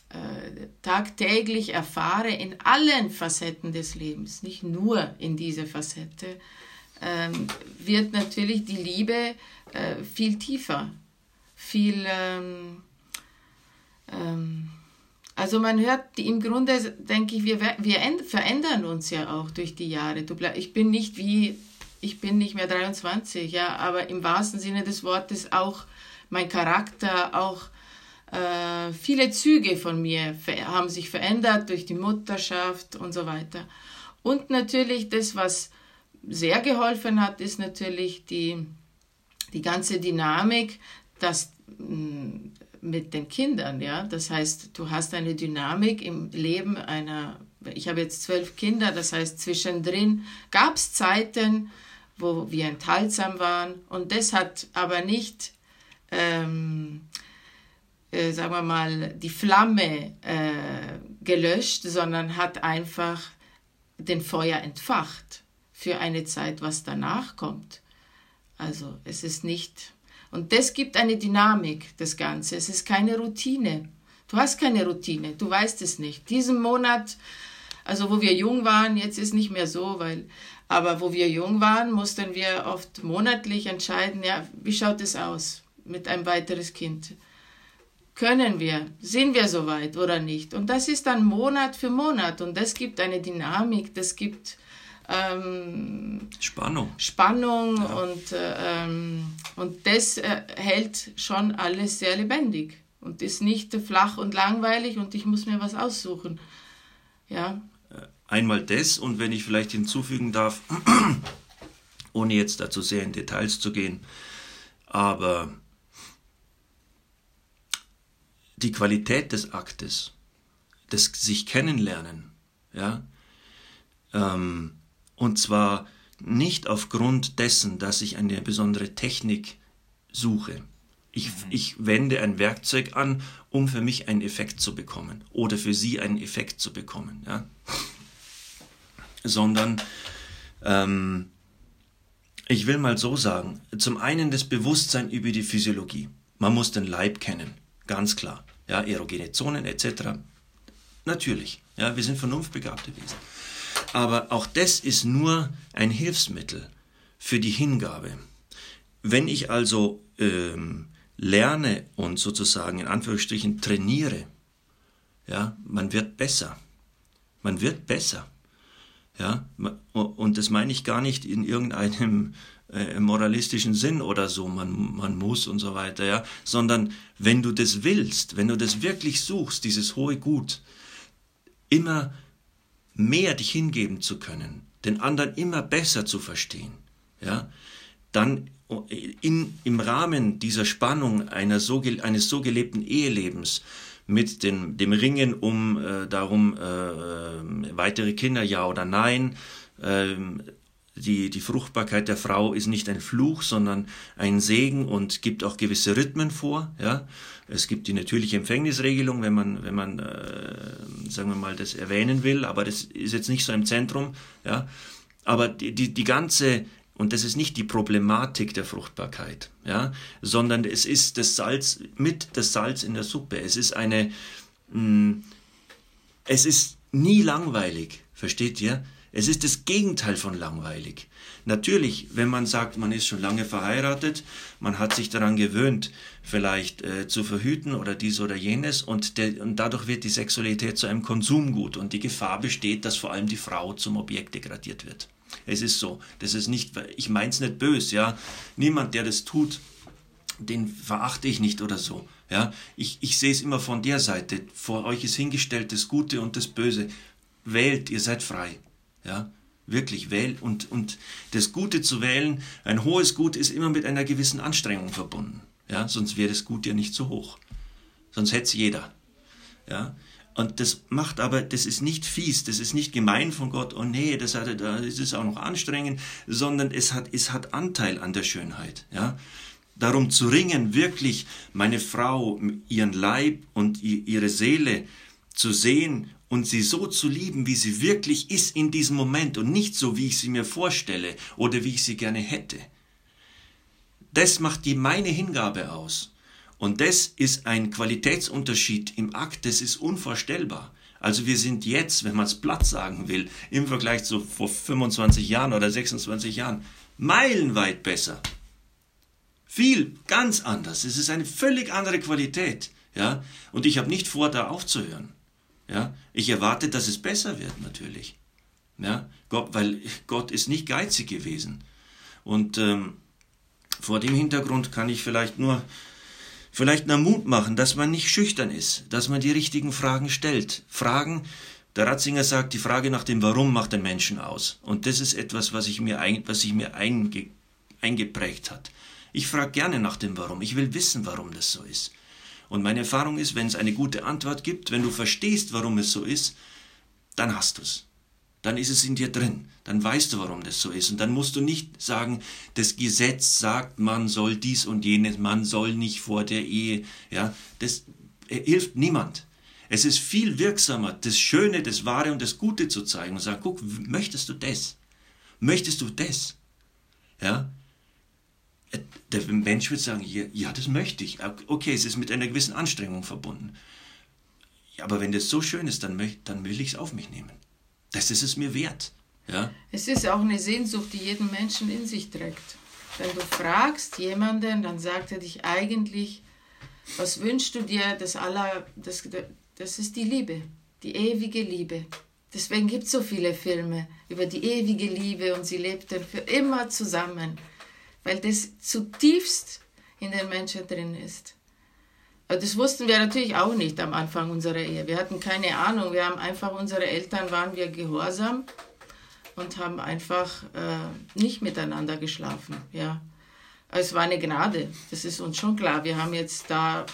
Speaker 3: äh, tagtäglich erfahre in allen Facetten des Lebens, nicht nur in dieser Facette, ähm, wird natürlich die Liebe äh, viel tiefer, viel ähm, Ähm, also man hört, im Grunde denke ich, wir, wir verändern uns ja auch durch die Jahre. Ich bin nicht wie, ich bin nicht mehr 23, ja, aber im wahrsten Sinne des Wortes auch mein Charakter, auch äh, viele Züge von mir haben sich verändert durch die Mutterschaft und so weiter. Und natürlich das, was sehr geholfen hat, ist natürlich die, die ganze Dynamik, dass mm, mit den Kindern, ja. Das heißt, du hast eine Dynamik im Leben einer, ich habe jetzt zwölf Kinder, das heißt, zwischendrin gab es Zeiten, wo wir enthaltsam waren und das hat aber nicht, ähm, äh, sagen wir mal, die Flamme äh, gelöscht, sondern hat einfach den Feuer entfacht für eine Zeit, was danach kommt. Also es ist nicht und das gibt eine Dynamik, das Ganze. Es ist keine Routine. Du hast keine Routine, du weißt es nicht. Diesen Monat, also wo wir jung waren, jetzt ist nicht mehr so, weil, aber wo wir jung waren, mussten wir oft monatlich entscheiden, ja, wie schaut es aus mit einem weiteres Kind? Können wir? Sind wir soweit oder nicht? Und das ist dann Monat für Monat und das gibt eine Dynamik, das gibt ähm,
Speaker 4: Spannung.
Speaker 3: Spannung ja. und, äh, ähm, und das äh, hält schon alles sehr lebendig und ist nicht flach und langweilig und ich muss mir was aussuchen. Ja.
Speaker 4: Äh, einmal das und wenn ich vielleicht hinzufügen darf, ohne jetzt dazu sehr in Details zu gehen, aber die Qualität des Aktes, das sich kennenlernen, ja, ähm, und zwar nicht aufgrund dessen, dass ich eine besondere Technik suche. Ich, mhm. ich wende ein Werkzeug an, um für mich einen Effekt zu bekommen oder für sie einen Effekt zu bekommen. Ja? Sondern ähm, ich will mal so sagen, zum einen das Bewusstsein über die Physiologie. Man muss den Leib kennen, ganz klar. Ja, erogene Zonen etc. Natürlich, ja, wir sind vernunftbegabte Wesen. Aber auch das ist nur ein Hilfsmittel für die Hingabe. Wenn ich also ähm, lerne und sozusagen in Anführungsstrichen trainiere, ja, man wird besser. Man wird besser. Ja, und das meine ich gar nicht in irgendeinem äh, moralistischen Sinn oder so, man, man muss und so weiter, ja, sondern wenn du das willst, wenn du das wirklich suchst, dieses hohe Gut, immer mehr dich hingeben zu können, den anderen immer besser zu verstehen, ja, dann in, im Rahmen dieser Spannung so, eines so gelebten Ehelebens mit den, dem Ringen um äh, darum, äh, weitere Kinder, ja oder nein, äh, die, die Fruchtbarkeit der Frau ist nicht ein Fluch, sondern ein Segen und gibt auch gewisse Rhythmen vor. Ja? Es gibt die natürliche Empfängnisregelung, wenn man, wenn man äh, sagen wir mal, das erwähnen will, aber das ist jetzt nicht so im Zentrum. Ja? Aber die, die, die ganze, und das ist nicht die Problematik der Fruchtbarkeit, ja? sondern es ist das Salz mit das Salz in der Suppe. Es ist eine, mh, mm, es ist nie langweilig, versteht ihr? Es ist das Gegenteil von langweilig. Natürlich, wenn man sagt, man ist schon lange verheiratet, man hat sich daran gewöhnt, vielleicht äh, zu verhüten oder dies oder jenes und, der, und dadurch wird die Sexualität zu einem Konsumgut und die Gefahr besteht, dass vor allem die Frau zum Objekt degradiert wird. Es ist so. Das ist nicht, ich meins nicht böse, ja. Niemand, der das tut, den verachte ich nicht oder so. Ja, ich, ich sehe es immer von der Seite. Vor euch ist hingestellt das Gute und das Böse. Wählt, ihr seid frei. Ja, wirklich wählen und, und das Gute zu wählen, ein hohes Gut ist immer mit einer gewissen Anstrengung verbunden. Ja, sonst wäre das Gut ja nicht so hoch. Sonst hätte es jeder. Ja, und das macht aber, das ist nicht fies, das ist nicht gemein von Gott, oh nee, das, hat, das ist auch noch anstrengend, sondern es hat, es hat Anteil an der Schönheit. Ja? Darum zu ringen, wirklich meine Frau, ihren Leib und ihre Seele zu sehen und sie so zu lieben, wie sie wirklich ist in diesem Moment und nicht so, wie ich sie mir vorstelle oder wie ich sie gerne hätte. Das macht die meine Hingabe aus. Und das ist ein Qualitätsunterschied im Akt, das ist unvorstellbar. Also wir sind jetzt, wenn man es platt sagen will, im Vergleich zu vor 25 Jahren oder 26 Jahren, meilenweit besser. Viel, ganz anders. Es ist eine völlig andere Qualität. Ja? Und ich habe nicht vor, da aufzuhören. Ja? Ich erwarte, dass es besser wird, natürlich. Ja? Gott, weil Gott ist nicht geizig gewesen. Und ähm, vor dem Hintergrund kann ich vielleicht nur vielleicht nur Mut machen, dass man nicht schüchtern ist, dass man die richtigen Fragen stellt. Fragen, der Ratzinger sagt, die Frage nach dem Warum macht den Menschen aus. Und das ist etwas, was ich mir, ein, was ich mir einge, eingeprägt hat. Ich frage gerne nach dem Warum. Ich will wissen, warum das so ist. Und meine Erfahrung ist, wenn es eine gute Antwort gibt, wenn du verstehst, warum es so ist, dann hast du es. Dann ist es in dir drin. Dann weißt du, warum das so ist. Und dann musst du nicht sagen, das Gesetz sagt, man soll dies und jenes, man soll nicht vor der Ehe. Ja, das hilft niemand. Es ist viel wirksamer, das Schöne, das Wahre und das Gute zu zeigen und sagen, guck, möchtest du das? Möchtest du das? Ja? Der Mensch wird sagen, ja, das möchte ich. Okay, es ist mit einer gewissen Anstrengung verbunden. Aber wenn das so schön ist, dann, möcht, dann will ich es auf mich nehmen. Das ist es mir wert. Ja?
Speaker 3: Es ist auch eine Sehnsucht, die jeden Menschen in sich trägt. Wenn du fragst jemanden, dann sagt er dich eigentlich, was wünschst du dir, das, aller, das, das ist die Liebe, die ewige Liebe. Deswegen gibt es so viele Filme über die ewige Liebe und sie lebten für immer zusammen weil das zutiefst in den Menschen drin ist. Aber das wussten wir natürlich auch nicht am Anfang unserer Ehe. Wir hatten keine Ahnung. Wir haben einfach, unsere Eltern waren wir gehorsam und haben einfach äh, nicht miteinander geschlafen. Ja. Es war eine Gnade, das ist uns schon klar. Wir haben jetzt da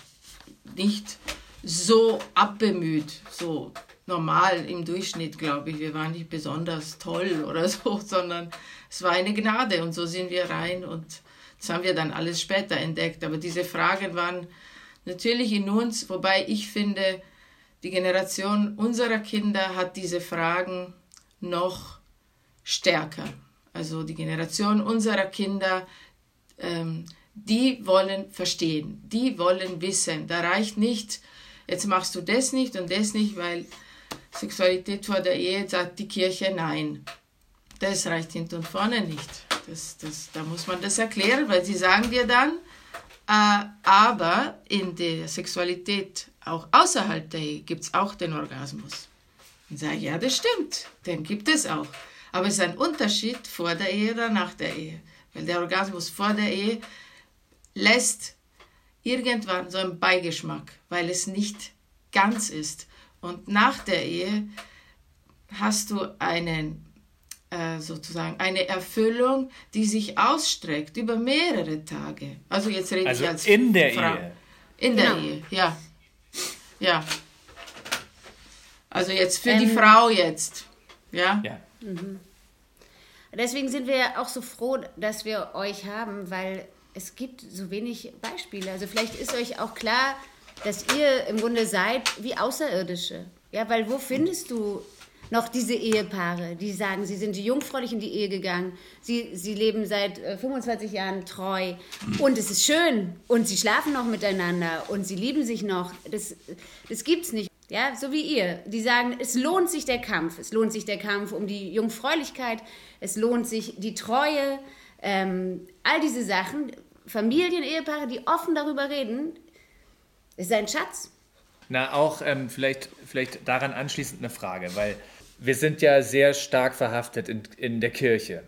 Speaker 3: nicht so abbemüht, so normal im Durchschnitt, glaube ich. Wir waren nicht besonders toll oder so, sondern es war eine Gnade und so sind wir rein und das haben wir dann alles später entdeckt. Aber diese Fragen waren natürlich in uns, wobei ich finde, die Generation unserer Kinder hat diese Fragen noch stärker. Also die Generation unserer Kinder, ähm, die wollen verstehen, die wollen wissen. Da reicht nicht, jetzt machst du das nicht und das nicht, weil Sexualität vor der Ehe sagt die Kirche nein. Das reicht hinten und vorne nicht. Das, das, da muss man das erklären, weil sie sagen dir dann, äh, aber in der Sexualität auch außerhalb der Ehe gibt es auch den Orgasmus. Und sage ja, das stimmt, den gibt es auch. Aber es ist ein Unterschied vor der Ehe oder nach der Ehe. Weil der Orgasmus vor der Ehe lässt irgendwann so einen Beigeschmack, weil es nicht ganz ist. Und nach der Ehe hast du einen äh, sozusagen eine Erfüllung, die sich ausstreckt über mehrere Tage. Also jetzt rede also ich als
Speaker 2: in der Frau. Ehe.
Speaker 3: In der genau. Ehe, ja. Ja. Also jetzt für ähm, die Frau jetzt. Ja. ja. Mhm.
Speaker 1: Deswegen sind wir auch so froh, dass wir euch haben, weil es gibt so wenig Beispiele. Also vielleicht ist euch auch klar, dass ihr im Grunde seid wie Außerirdische. Ja, weil wo findest du noch diese Ehepaare, die sagen, sie sind jungfräulich in die Ehe gegangen, sie, sie leben seit 25 äh, Jahren treu und es ist schön und sie schlafen noch miteinander und sie lieben sich noch. Das, das es nicht. Ja, so wie ihr. Die sagen, es lohnt sich der Kampf. Es lohnt sich der Kampf um die Jungfräulichkeit. Es lohnt sich die Treue. Ähm, all diese Sachen. Familien, Ehepaare, die offen darüber reden, ist ein Schatz.
Speaker 2: Na, auch ähm, vielleicht, vielleicht daran anschließend eine Frage, weil wir sind ja sehr stark verhaftet in, in der Kirche.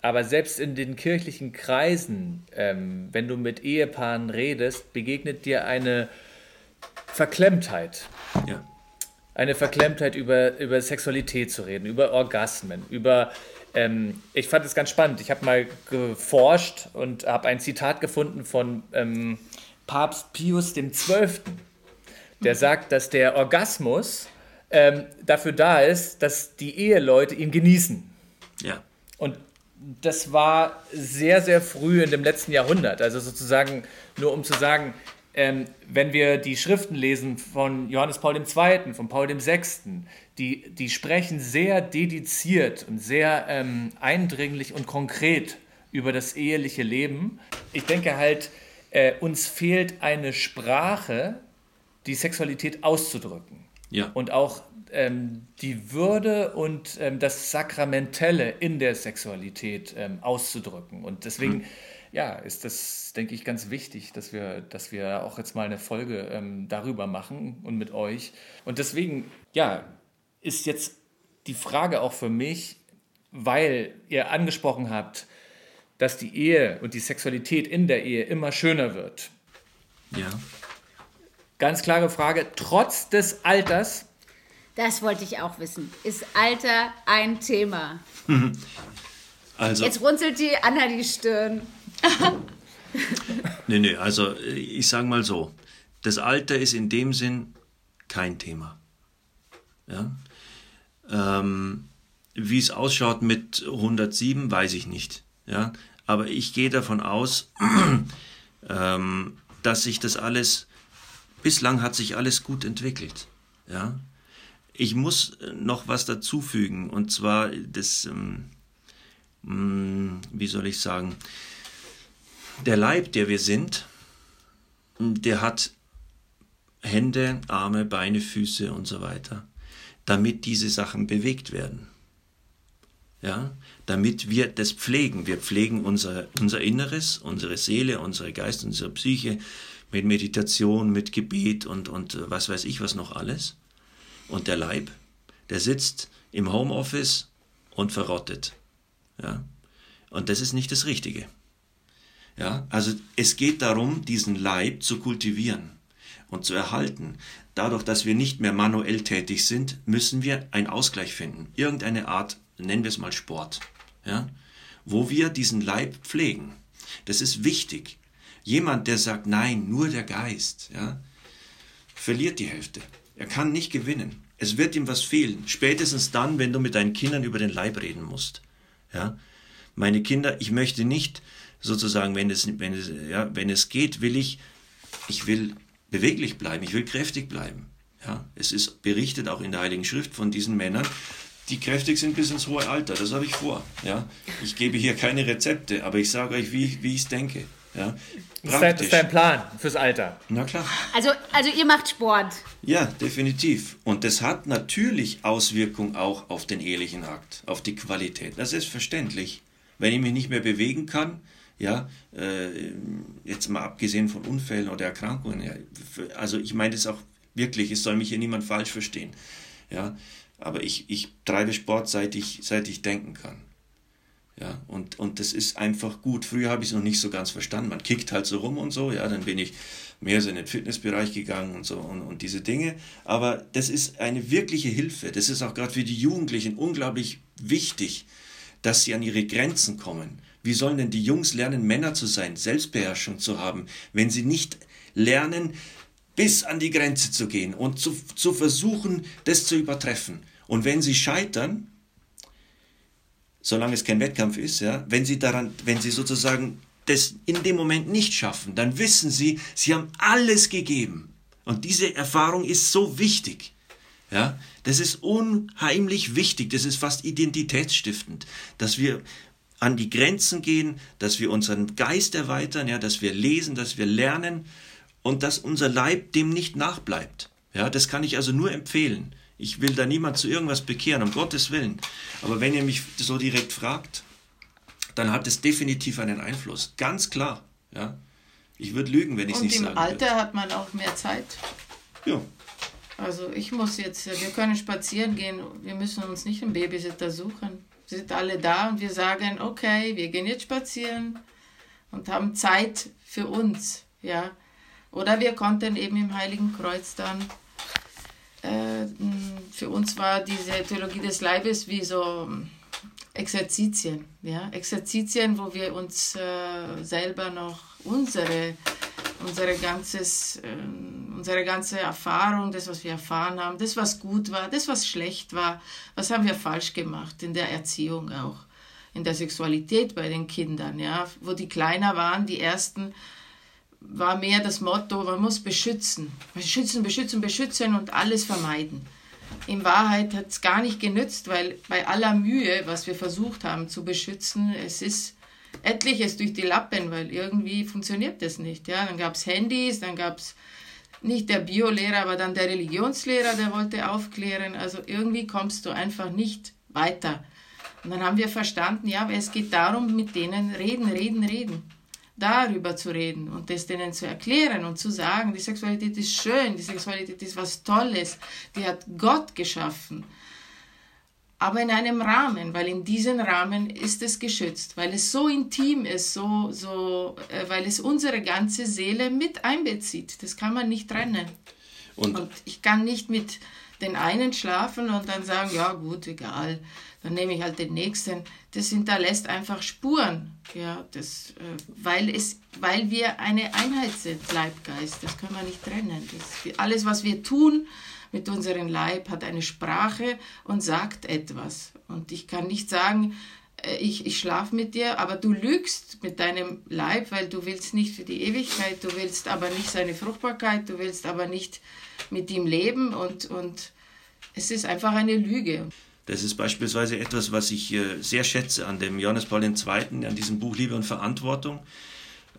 Speaker 2: Aber selbst in den kirchlichen Kreisen, ähm, wenn du mit Ehepaaren redest, begegnet dir eine Verklemmtheit. Ja. Eine Verklemmtheit über, über Sexualität zu reden, über Orgasmen, über. Ähm, ich fand es ganz spannend. Ich habe mal geforscht und habe ein Zitat gefunden von ähm, Papst Pius XII. Der sagt, dass der Orgasmus ähm, dafür da ist, dass die Eheleute ihn genießen.
Speaker 4: Ja.
Speaker 2: Und das war sehr, sehr früh in dem letzten Jahrhundert. Also sozusagen, nur um zu sagen, ähm, wenn wir die Schriften lesen von Johannes Paul II., von Paul VI., die, die sprechen sehr dediziert und sehr ähm, eindringlich und konkret über das eheliche Leben. Ich denke halt, äh, uns fehlt eine Sprache, die Sexualität auszudrücken.
Speaker 4: Ja.
Speaker 2: Und auch ähm, die Würde und ähm, das Sakramentelle in der Sexualität ähm, auszudrücken. Und deswegen, hm. ja, ist das, denke ich, ganz wichtig, dass wir, dass wir auch jetzt mal eine Folge ähm, darüber machen und mit euch. Und deswegen, ja, ist jetzt die Frage auch für mich, weil ihr angesprochen habt, dass die Ehe und die Sexualität in der Ehe immer schöner wird.
Speaker 4: Ja.
Speaker 2: Ganz klare Frage, trotz des Alters.
Speaker 1: Das wollte ich auch wissen. Ist Alter ein Thema?
Speaker 4: Also,
Speaker 1: Jetzt runzelt die Anna die Stirn.
Speaker 4: nee, nee, also ich sage mal so, das Alter ist in dem Sinn kein Thema. Ja? Ähm, wie es ausschaut mit 107, weiß ich nicht. Ja? Aber ich gehe davon aus, ähm, dass sich das alles, bislang hat sich alles gut entwickelt. Ja? Ich muss noch was dazufügen, und zwar das, ähm, mh, wie soll ich sagen, der Leib, der wir sind, der hat Hände, Arme, Beine, Füße und so weiter, damit diese Sachen bewegt werden. Ja, damit wir das pflegen. Wir pflegen unser, unser Inneres, unsere Seele, unsere Geist, unsere Psyche mit Meditation, mit Gebet und, und was weiß ich was noch alles. Und der Leib, der sitzt im Homeoffice und verrottet. Ja, und das ist nicht das Richtige. Ja, also es geht darum, diesen Leib zu kultivieren und zu erhalten. Dadurch, dass wir nicht mehr manuell tätig sind, müssen wir einen Ausgleich finden. Irgendeine Art, nennen wir es mal Sport, ja, wo wir diesen Leib pflegen. Das ist wichtig. Jemand, der sagt, nein, nur der Geist, ja, verliert die Hälfte. Er kann nicht gewinnen. Es wird ihm was fehlen. Spätestens dann, wenn du mit deinen Kindern über den Leib reden musst. Ja, meine Kinder, ich möchte nicht sozusagen, wenn es, wenn es, ja, wenn es geht, will ich, ich will beweglich bleiben, ich will kräftig bleiben. Ja, es ist berichtet auch in der Heiligen Schrift von diesen Männern, die kräftig sind bis ins hohe Alter. Das habe ich vor. Ja, ich gebe hier keine Rezepte, aber ich sage euch, wie, wie ich es denke. Ja,
Speaker 2: das ist, dein, das ist dein Plan fürs Alter.
Speaker 4: Na klar.
Speaker 1: Also, also ihr macht Sport.
Speaker 4: Ja, definitiv. Und das hat natürlich Auswirkungen auch auf den ehelichen Akt, auf die Qualität. Das ist verständlich. Wenn ich mich nicht mehr bewegen kann, ja, äh, jetzt mal abgesehen von Unfällen oder Erkrankungen, ja, also ich meine das auch wirklich, es soll mich hier niemand falsch verstehen, ja, aber ich, ich treibe Sport, seit ich, seit ich denken kann. Ja, und, und das ist einfach gut. Früher habe ich es noch nicht so ganz verstanden. Man kickt halt so rum und so, ja, dann bin ich mehr so in den Fitnessbereich gegangen und so und, und diese Dinge. Aber das ist eine wirkliche Hilfe. Das ist auch gerade für die Jugendlichen unglaublich wichtig, dass sie an ihre Grenzen kommen. Wie sollen denn die Jungs lernen, Männer zu sein, Selbstbeherrschung zu haben, wenn sie nicht lernen, bis an die Grenze zu gehen und zu, zu versuchen, das zu übertreffen? Und wenn sie scheitern, solange es kein Wettkampf ist, ja, wenn sie daran, wenn sie sozusagen das in dem Moment nicht schaffen, dann wissen sie, sie haben alles gegeben. Und diese Erfahrung ist so wichtig. Ja, das ist unheimlich wichtig, das ist fast identitätsstiftend, dass wir an die Grenzen gehen, dass wir unseren Geist erweitern, ja, dass wir lesen, dass wir lernen und dass unser Leib dem nicht nachbleibt. Ja, das kann ich also nur empfehlen. Ich will da niemand zu irgendwas bekehren, um Gottes Willen. Aber wenn ihr mich so direkt fragt, dann hat es definitiv einen Einfluss. Ganz klar. Ja. Ich würde lügen, wenn ich es nicht würde.
Speaker 3: Und im Alter hat man auch mehr Zeit.
Speaker 4: Ja.
Speaker 3: Also ich muss jetzt, wir können spazieren gehen, wir müssen uns nicht einen Babysitter suchen. Sie sind alle da und wir sagen, okay, wir gehen jetzt spazieren und haben Zeit für uns, ja. Oder wir konnten eben im Heiligen Kreuz dann, äh, für uns war diese Theologie des Leibes wie so Exerzitien, ja, Exerzitien, wo wir uns äh, selber noch unsere unsere, ganzes, äh, unsere ganze Erfahrung, das, was wir erfahren haben, das, was gut war, das, was schlecht war, was haben wir falsch gemacht in der Erziehung auch, in der Sexualität bei den Kindern, ja, wo die kleiner waren, die ersten, war mehr das Motto, man muss beschützen, beschützen, beschützen, beschützen und alles vermeiden. In Wahrheit hat es gar nicht genützt, weil bei aller Mühe, was wir versucht haben zu beschützen, es ist etliches durch die Lappen, weil irgendwie funktioniert das nicht. Ja? Dann gab es Handys, dann gab es nicht der Biolehrer, aber dann der Religionslehrer, der wollte aufklären. Also irgendwie kommst du einfach nicht weiter. Und dann haben wir verstanden, ja, es geht darum, mit denen reden, reden, reden. Darüber zu reden und das denen zu erklären und zu sagen, die Sexualität ist schön, die Sexualität ist was Tolles, die hat Gott geschaffen. Aber in einem Rahmen, weil in diesem Rahmen ist es geschützt, weil es so intim ist, so, so, äh, weil es unsere ganze Seele mit einbezieht. Das kann man nicht trennen. Und, und ich kann nicht mit den einen schlafen und dann sagen, ja gut, egal, dann nehme ich halt den nächsten. Das hinterlässt einfach Spuren, ja, das, äh, weil, es, weil wir eine Einheit sind, Leib, Geist, das können wir nicht trennen. Das, alles, was wir tun mit unserem Leib, hat eine Sprache und sagt etwas. Und ich kann nicht sagen, ich, ich schlafe mit dir, aber du lügst mit deinem Leib, weil du willst nicht für die Ewigkeit, du willst aber nicht seine Fruchtbarkeit, du willst aber nicht mit ihm leben und, und es ist einfach eine Lüge.
Speaker 4: Das ist beispielsweise etwas, was ich äh, sehr schätze an dem Johannes Paul II., an diesem Buch Liebe und Verantwortung.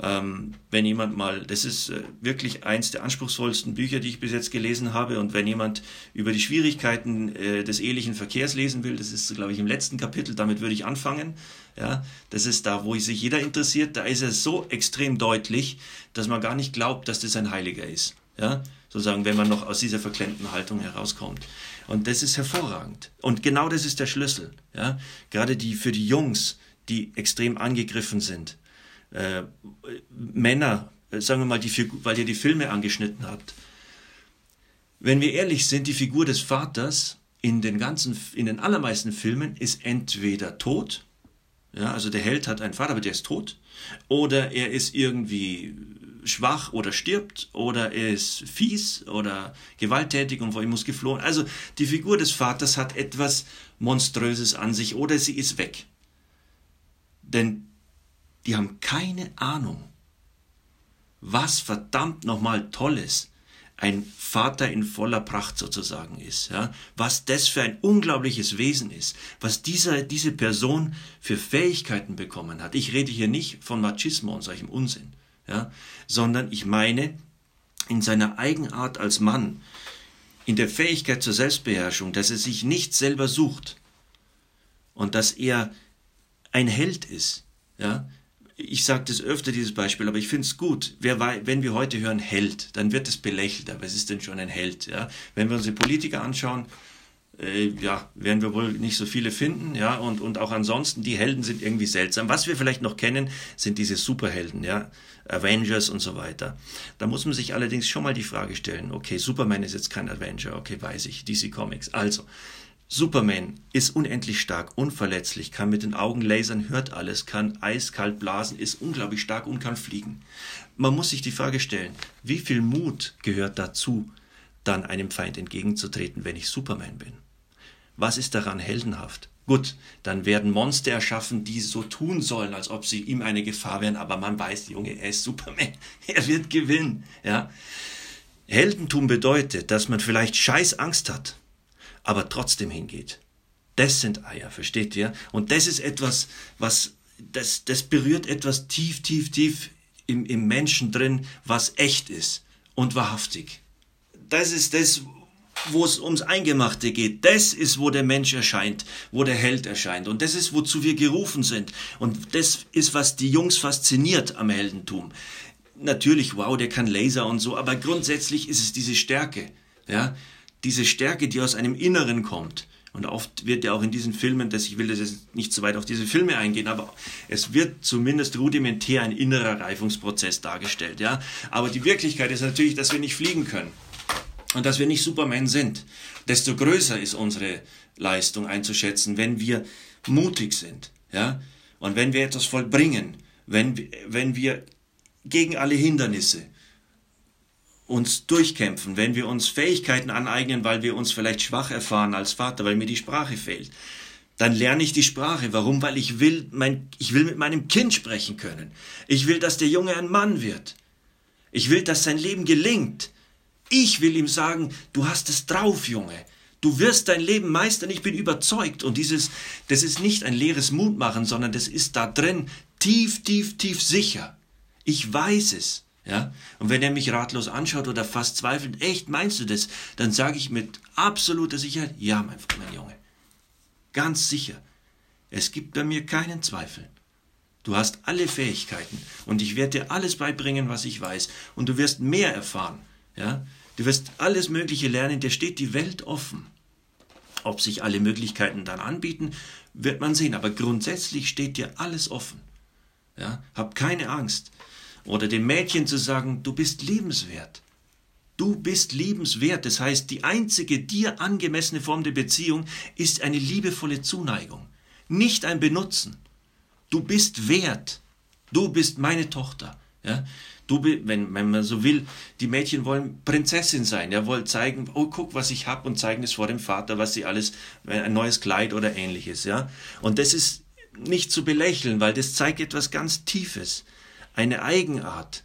Speaker 4: Ähm, wenn jemand mal, das ist äh, wirklich eins der anspruchsvollsten Bücher, die ich bis jetzt gelesen habe. Und wenn jemand über die Schwierigkeiten äh, des ehelichen Verkehrs lesen will, das ist, glaube ich, im letzten Kapitel, damit würde ich anfangen. Ja, das ist da, wo sich jeder interessiert. Da ist es so extrem deutlich, dass man gar nicht glaubt, dass das ein Heiliger ist. Ja, sozusagen, wenn man noch aus dieser verklemmten Haltung herauskommt. Und das ist hervorragend. Und genau das ist der Schlüssel. Ja? Gerade die, für die Jungs, die extrem angegriffen sind. Äh, Männer, äh, sagen wir mal, die, weil ihr die Filme angeschnitten habt. Wenn wir ehrlich sind, die Figur des Vaters in den ganzen, in den allermeisten Filmen ist entweder tot, ja, also der Held hat einen Vater, aber der ist tot, oder er ist irgendwie schwach oder stirbt oder er ist fies oder gewalttätig und vor ihm muss geflohen. Also die Figur des Vaters hat etwas Monströses an sich oder sie ist weg. Denn die haben keine Ahnung, was verdammt nochmal Tolles ein Vater in voller Pracht sozusagen ist, ja, was das für ein unglaubliches Wesen ist, was dieser, diese Person für Fähigkeiten bekommen hat. Ich rede hier nicht von Machismo und solchem Unsinn, ja, sondern ich meine, in seiner Eigenart als Mann, in der Fähigkeit zur Selbstbeherrschung, dass er sich nicht selber sucht und dass er ein Held ist. Ja? Ich sage das öfter, dieses Beispiel, aber ich finde es gut. Wer, wenn wir heute hören Held, dann wird es belächelt. Aber es ist denn schon ein Held? Ja? Wenn wir unsere Politiker anschauen, äh, ja, werden wir wohl nicht so viele finden, ja, und, und auch ansonsten, die Helden sind irgendwie seltsam. Was wir vielleicht noch kennen, sind diese Superhelden, ja, Avengers und so weiter. Da muss man sich allerdings schon mal die Frage stellen, okay, Superman ist jetzt kein Avenger, okay, weiß ich, DC Comics. Also, Superman ist unendlich stark, unverletzlich, kann mit den Augen lasern, hört alles, kann eiskalt blasen, ist unglaublich stark und kann fliegen. Man muss sich die Frage stellen, wie viel Mut gehört dazu, dann einem Feind entgegenzutreten, wenn ich Superman bin? Was ist daran heldenhaft? Gut, dann werden Monster erschaffen, die so tun sollen, als ob sie ihm eine Gefahr wären, aber man weiß, Junge, er ist Superman, er wird gewinnen, ja. Heldentum bedeutet, dass man vielleicht scheiß Angst hat, aber trotzdem hingeht. Das sind Eier, versteht ihr? Und das ist etwas, was, das, das berührt etwas tief, tief, tief im, im Menschen drin, was echt ist und wahrhaftig. Das ist das, wo es ums Eingemachte geht. Das ist, wo der Mensch erscheint, wo der Held erscheint. Und das ist, wozu wir gerufen sind. Und das ist, was die Jungs fasziniert am Heldentum. Natürlich, wow, der kann Laser und so, aber grundsätzlich ist es diese Stärke. Ja? Diese Stärke, die aus einem Inneren kommt. Und oft wird ja auch in diesen Filmen, dass ich will jetzt nicht so weit auf diese Filme eingehen, aber es wird zumindest rudimentär ein innerer Reifungsprozess dargestellt, ja. Aber die Wirklichkeit ist natürlich, dass wir nicht fliegen können und dass wir nicht Superman sind, desto größer ist unsere Leistung einzuschätzen, wenn wir mutig sind, ja, und wenn wir etwas vollbringen, wenn, wenn wir gegen alle Hindernisse uns durchkämpfen, wenn wir uns Fähigkeiten aneignen, weil wir uns vielleicht schwach erfahren als Vater, weil mir die Sprache fehlt, dann lerne ich die Sprache. Warum? Weil ich will, mein, ich will mit meinem Kind sprechen können. Ich will, dass der Junge ein Mann wird. Ich will, dass sein Leben gelingt. Ich will ihm sagen, du hast es drauf, Junge. Du wirst dein Leben meistern, ich bin überzeugt. Und dieses, das ist nicht ein leeres Mutmachen, sondern das ist da drin tief, tief, tief sicher. Ich weiß es. Ja? Und wenn er mich ratlos anschaut oder fast zweifelt, echt meinst du das? Dann sage ich mit absoluter Sicherheit, ja, mein, mein Junge. Ganz sicher. Es gibt bei mir keinen Zweifel. Du hast alle Fähigkeiten und ich werde dir alles beibringen, was ich weiß und du wirst mehr erfahren. Ja? Du wirst alles Mögliche lernen, dir steht die Welt offen. Ob sich alle Möglichkeiten dann anbieten, wird man sehen, aber grundsätzlich steht dir alles offen. Ja? Hab keine Angst. Oder dem Mädchen zu sagen, du bist liebenswert. Du bist liebenswert. Das heißt, die einzige dir angemessene Form der Beziehung ist eine liebevolle Zuneigung, nicht ein Benutzen. Du bist wert. Du bist meine Tochter. Ja? Du, wenn, wenn man so will, die Mädchen wollen Prinzessin sein. Ja, wollen zeigen, oh, guck, was ich habe und zeigen es vor dem Vater, was sie alles, ein neues Kleid oder ähnliches. Ja? Und das ist nicht zu belächeln, weil das zeigt etwas ganz Tiefes. Eine Eigenart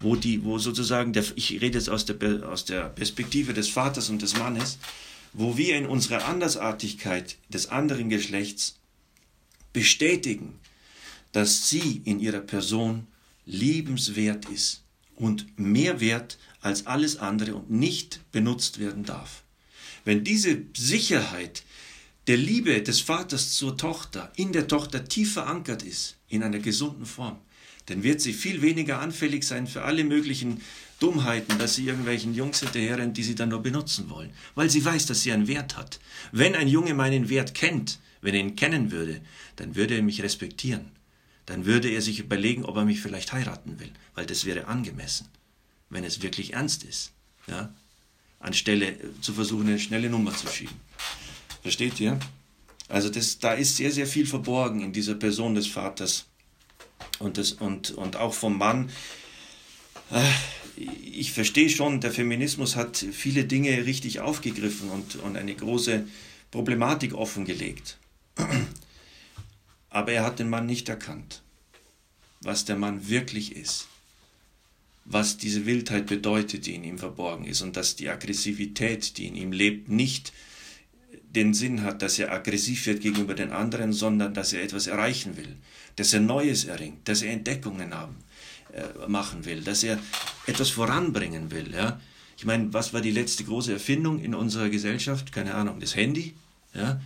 Speaker 4: wo die, wo sozusagen, der, ich rede jetzt aus der, aus der Perspektive des Vaters und des Mannes, wo wir in unserer Andersartigkeit des anderen Geschlechts bestätigen, dass sie in ihrer Person liebenswert ist und mehr wert als alles andere und nicht benutzt werden darf. Wenn diese Sicherheit der Liebe des Vaters zur Tochter in der Tochter tief verankert ist, in einer gesunden Form, dann wird sie viel weniger anfällig sein für alle möglichen Dummheiten, dass sie irgendwelchen Jungs hinterherrennt, die sie dann nur benutzen wollen, weil sie weiß, dass sie einen Wert hat. Wenn ein Junge meinen Wert kennt, wenn er ihn kennen würde, dann würde er mich respektieren. Dann würde er sich überlegen, ob er mich vielleicht heiraten will, weil das wäre angemessen, wenn es wirklich ernst ist. Ja? Anstelle zu versuchen, eine schnelle Nummer zu schieben. Versteht ihr? Also das, da ist sehr, sehr viel verborgen in dieser Person des Vaters und, das, und, und auch vom Mann. Äh, ich verstehe schon, der Feminismus hat viele Dinge richtig aufgegriffen und, und eine große Problematik offengelegt. Aber er hat den Mann nicht erkannt, was der Mann wirklich ist, was diese Wildheit bedeutet, die in ihm verborgen ist und dass die Aggressivität, die in ihm lebt, nicht den Sinn hat, dass er aggressiv wird gegenüber den anderen, sondern dass er etwas erreichen will, dass er Neues erringt, dass er Entdeckungen haben, äh, machen will, dass er etwas voranbringen will. Ja? Ich meine, was war die letzte große Erfindung in unserer Gesellschaft? Keine Ahnung, das Handy. Ja?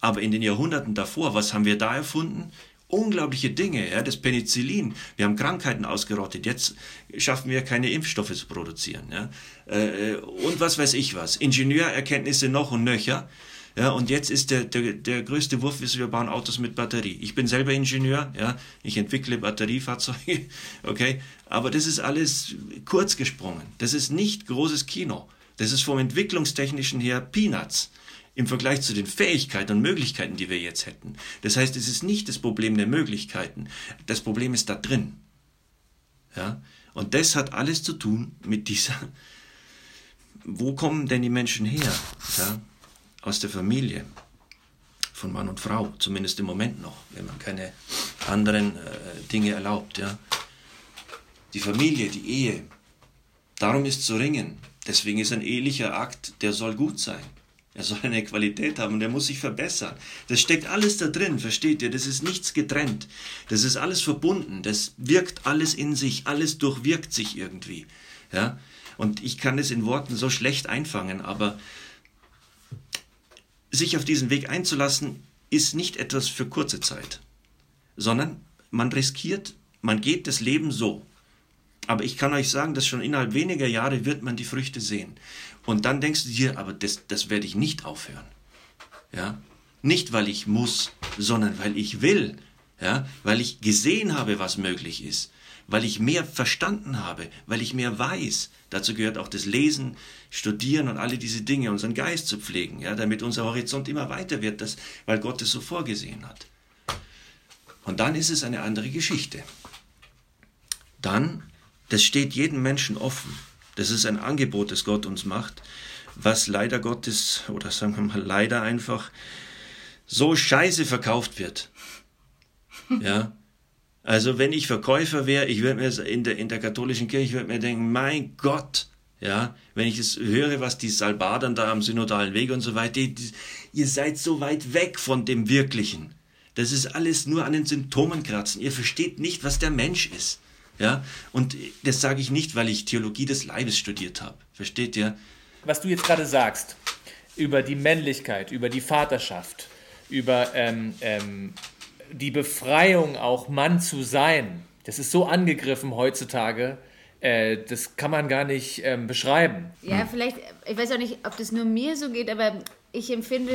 Speaker 4: Aber in den Jahrhunderten davor, was haben wir da erfunden? Unglaubliche Dinge, ja, das Penicillin. Wir haben Krankheiten ausgerottet. Jetzt schaffen wir keine Impfstoffe zu produzieren. Ja. Äh, und was weiß ich was. Ingenieurerkenntnisse noch und nöcher. Ja, und jetzt ist der, der, der größte Wurf, ist, wir bauen Autos mit Batterie. Ich bin selber Ingenieur, ja, ich entwickle Batteriefahrzeuge, okay, aber das ist alles kurz gesprungen. Das ist nicht großes Kino. Das ist vom entwicklungstechnischen her Peanuts im Vergleich zu den Fähigkeiten und Möglichkeiten, die wir jetzt hätten. Das heißt, es ist nicht das Problem der Möglichkeiten. Das Problem ist da drin. Ja? Und das hat alles zu tun mit dieser, wo kommen denn die Menschen her? Ja? Aus der Familie von Mann und Frau, zumindest im Moment noch, wenn man keine anderen äh, Dinge erlaubt. Ja. Die Familie, die Ehe, darum ist zu ringen. Deswegen ist ein ehelicher Akt, der soll gut sein. Er soll eine Qualität haben und er muss sich verbessern. Das steckt alles da drin, versteht ihr? Das ist nichts getrennt. Das ist alles verbunden. Das wirkt alles in sich. Alles durchwirkt sich irgendwie. Ja? Und ich kann es in Worten so schlecht einfangen, aber sich auf diesen Weg einzulassen, ist nicht etwas für kurze Zeit, sondern man riskiert, man geht das Leben so. Aber ich kann euch sagen, dass schon innerhalb weniger Jahre wird man die Früchte sehen. Und dann denkst du dir, aber das, das werde ich nicht aufhören. Ja? Nicht, weil ich muss, sondern weil ich will. Ja? Weil ich gesehen habe, was möglich ist weil ich mehr verstanden habe, weil ich mehr weiß. Dazu gehört auch das Lesen, Studieren und alle diese Dinge, unseren Geist zu pflegen, ja, damit unser Horizont immer weiter wird, das, weil Gott es so vorgesehen hat. Und dann ist es eine andere Geschichte. Dann, das steht jedem Menschen offen. Das ist ein Angebot, das Gott uns macht, was leider Gottes, oder sagen wir mal leider einfach, so scheiße verkauft wird. Ja, also wenn ich Verkäufer wäre, ich würde mir in der, in der katholischen Kirche, ich würde mir denken, mein Gott, ja, wenn ich es höre, was die Salbadern da am synodalen Weg und so weiter, die, die, ihr seid so weit weg von dem Wirklichen. Das ist alles nur an den Symptomen kratzen. Ihr versteht nicht, was der Mensch ist. Ja, und das sage ich nicht, weil ich Theologie des Leibes studiert habe. Versteht ihr?
Speaker 5: Was du jetzt gerade sagst über die Männlichkeit, über die Vaterschaft, über ähm, ähm, die Befreiung auch Mann zu sein, das ist so angegriffen heutzutage, äh, das kann man gar nicht ähm, beschreiben.
Speaker 1: Ja, vielleicht, ich weiß auch nicht, ob das nur mir so geht, aber ich empfinde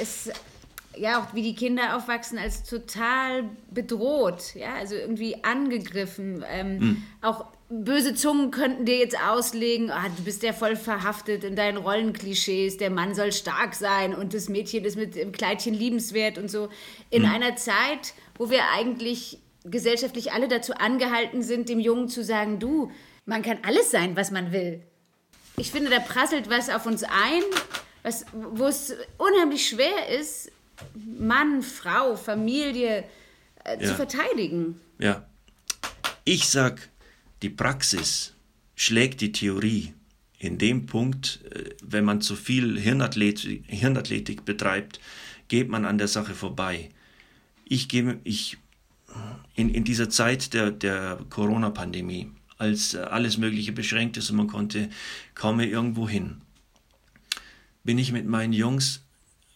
Speaker 1: es ja auch wie die Kinder aufwachsen als total bedroht, ja, also irgendwie angegriffen. Ähm, mhm. Auch böse Zungen könnten dir jetzt auslegen, ah, du bist ja voll verhaftet in deinen Rollenklischees, der Mann soll stark sein und das Mädchen ist mit dem Kleidchen liebenswert und so. In mhm. einer Zeit, wo wir eigentlich gesellschaftlich alle dazu angehalten sind, dem Jungen zu sagen, du, man kann alles sein, was man will. Ich finde, da prasselt was auf uns ein, was, wo es unheimlich schwer ist, Mann, Frau, Familie äh, ja. zu verteidigen.
Speaker 4: Ja. Ich sag, die Praxis schlägt die Theorie. In dem Punkt, äh, wenn man zu viel Hirnathletik, Hirnathletik betreibt, geht man an der Sache vorbei. Ich gebe, ich, in, in dieser Zeit der, der Corona-Pandemie, als alles Mögliche beschränkt ist und man konnte kaum mehr irgendwo hin, bin ich mit meinen Jungs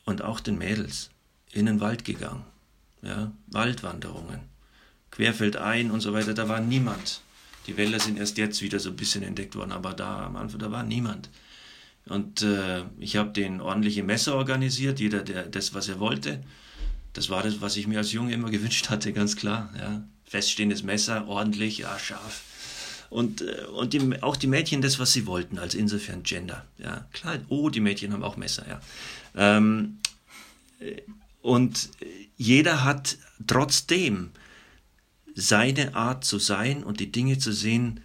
Speaker 4: und auch den Mädels in den Wald gegangen. Ja, Waldwanderungen, querfeldein und so weiter, da war niemand. Die Wälder sind erst jetzt wieder so ein bisschen entdeckt worden, aber da am Anfang, da war niemand. Und äh, ich habe den ordentliche Messer organisiert, jeder der das, was er wollte. Das war das, was ich mir als Junge immer gewünscht hatte, ganz klar. Ja. Feststehendes Messer, ordentlich, ja, scharf. Und, äh, und die, auch die Mädchen das, was sie wollten, also insofern Gender. Ja, klar, oh, die Mädchen haben auch Messer, ja. Ähm, äh, und jeder hat trotzdem seine Art zu sein und die Dinge zu sehen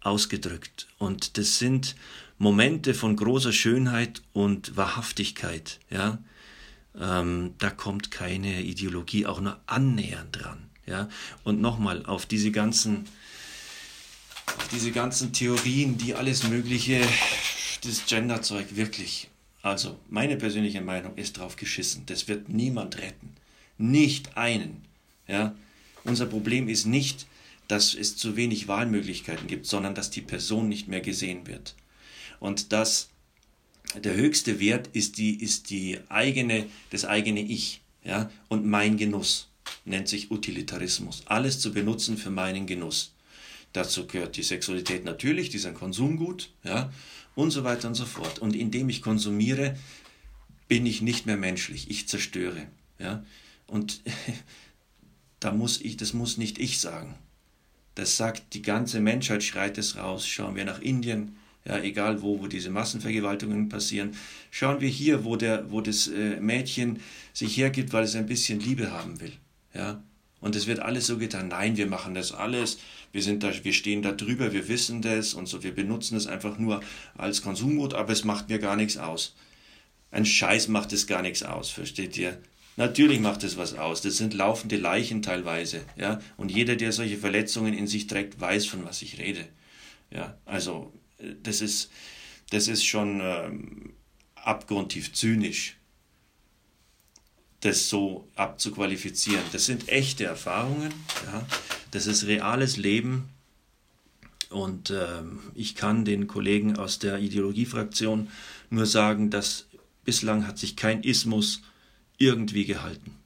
Speaker 4: ausgedrückt. Und das sind Momente von großer Schönheit und Wahrhaftigkeit. Ja? Ähm, da kommt keine Ideologie auch nur annähernd dran. Ja? Und nochmal auf diese ganzen auf diese ganzen Theorien, die alles Mögliche, das Genderzeug wirklich. Also, meine persönliche Meinung ist drauf geschissen. Das wird niemand retten. Nicht einen. Ja? Unser Problem ist nicht, dass es zu wenig Wahlmöglichkeiten gibt, sondern dass die Person nicht mehr gesehen wird. Und dass der höchste Wert ist die, ist die eigene, das eigene Ich, ja, und mein Genuss nennt sich Utilitarismus. Alles zu benutzen für meinen Genuss. Dazu gehört die Sexualität natürlich, die ist ein Konsumgut, ja, und so weiter und so fort. Und indem ich konsumiere, bin ich nicht mehr menschlich, ich zerstöre, ja. Und da muss ich, das muss nicht ich sagen. Das sagt die ganze Menschheit, schreit es raus. Schauen wir nach Indien, ja, egal wo, wo diese Massenvergewaltigungen passieren. Schauen wir hier, wo, der, wo das äh, Mädchen sich hergibt, weil es ein bisschen Liebe haben will. Ja, und es wird alles so getan. Nein, wir machen das alles. Wir sind da, wir stehen da drüber, wir wissen das und so. Wir benutzen es einfach nur als Konsumgut, aber es macht mir gar nichts aus. Ein Scheiß macht es gar nichts aus, versteht ihr? Natürlich macht es was aus. Das sind laufende Leichen teilweise, ja. Und jeder, der solche Verletzungen in sich trägt, weiß, von was ich rede. Ja, also äh, das ist, das ist schon ähm, abgrundtief zynisch, das so abzuqualifizieren. Das sind echte Erfahrungen, ja. Das ist reales Leben. Und ähm, ich kann den Kollegen aus der Ideologiefraktion nur sagen, dass bislang hat sich kein Ismus irgendwie gehalten.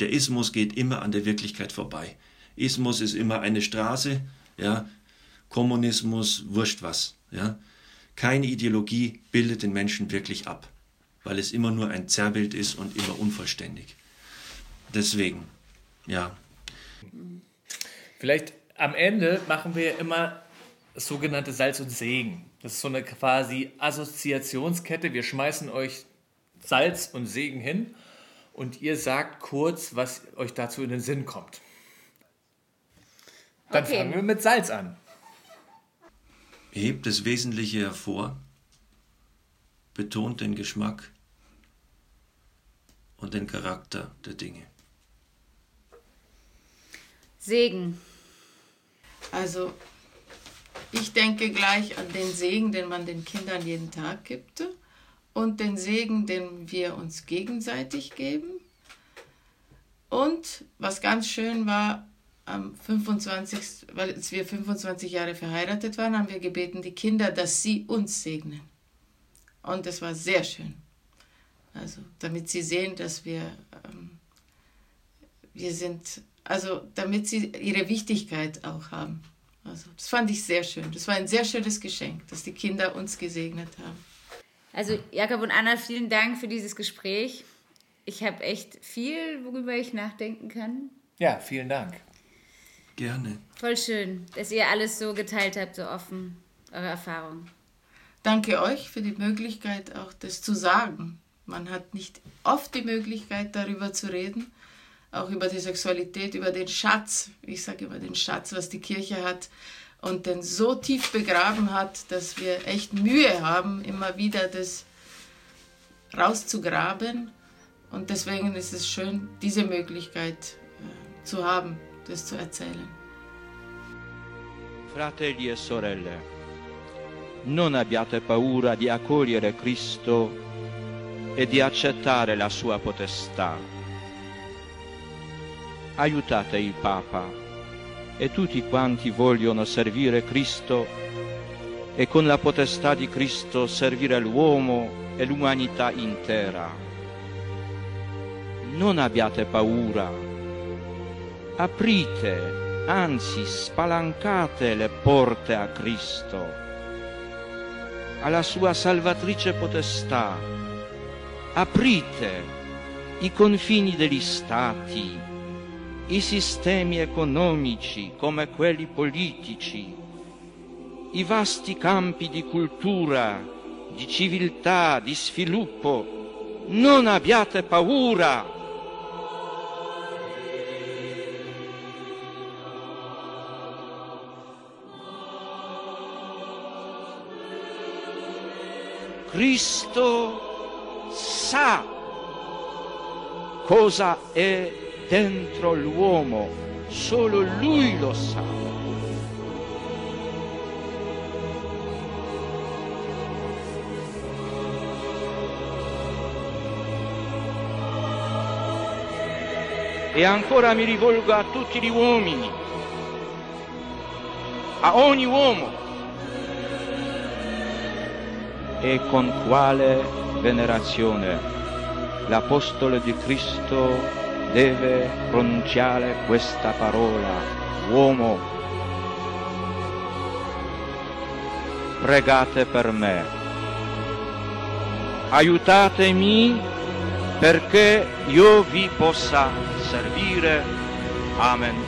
Speaker 4: Der Ismus geht immer an der Wirklichkeit vorbei. Ismus ist immer eine Straße, ja. Kommunismus, wurscht was, ja. Keine Ideologie bildet den Menschen wirklich ab, weil es immer nur ein Zerrbild ist und immer unvollständig. Deswegen, ja.
Speaker 5: Vielleicht am Ende machen wir immer das sogenannte Salz und Segen. Das ist so eine quasi Assoziationskette. Wir schmeißen euch Salz und Segen hin und ihr sagt kurz, was euch dazu in den Sinn kommt. Dann okay. fangen wir mit Salz an.
Speaker 4: Hebt das Wesentliche hervor, betont den Geschmack und den Charakter der Dinge.
Speaker 1: Segen.
Speaker 3: Also, ich denke gleich an den Segen, den man den Kindern jeden Tag gibt und den Segen, den wir uns gegenseitig geben. Und was ganz schön war, am 25., weil wir 25 Jahre verheiratet waren, haben wir gebeten, die Kinder, dass sie uns segnen. Und das war sehr schön. Also, damit sie sehen, dass wir ähm, wir sind, also damit sie ihre Wichtigkeit auch haben. Also das fand ich sehr schön. Das war ein sehr schönes Geschenk, dass die Kinder uns gesegnet haben.
Speaker 1: Also Jakob und Anna, vielen Dank für dieses Gespräch. Ich habe echt viel, worüber ich nachdenken kann.
Speaker 5: Ja, vielen Dank.
Speaker 4: Gerne.
Speaker 1: Voll schön, dass ihr alles so geteilt habt, so offen, eure Erfahrungen.
Speaker 3: Danke euch für die Möglichkeit, auch das zu sagen. Man hat nicht oft die Möglichkeit, darüber zu reden, auch über die Sexualität, über den Schatz, ich sage immer den Schatz, was die Kirche hat und den so tief begraben hat, dass wir echt Mühe haben, immer wieder das rauszugraben. Und deswegen ist es schön, diese Möglichkeit äh, zu haben, das zu erzählen.
Speaker 6: Fratelli e sorelle, non abbiate paura di accogliere Cristo e di accettare la sua potestà. Aiutate il Papa e tutti quanti vogliono servire Cristo e con la potestà di Cristo servire l'uomo e l'umanità intera. Non abbiate paura, aprite, anzi spalancate le porte a Cristo, alla sua salvatrice potestà, aprite i confini degli stati, i sistemi economici come quelli politici, i vasti campi di cultura, di civiltà, di sviluppo. Non abbiate paura. Cristo sa cosa è dentro l'uomo, solo lui lo sa. E ancora mi rivolgo a tutti gli uomini, a ogni uomo, e con quale venerazione l'Apostolo di Cristo deve pronunciare questa parola, uomo. Pregate per me, aiutatemi perché io vi possa servire. Amen.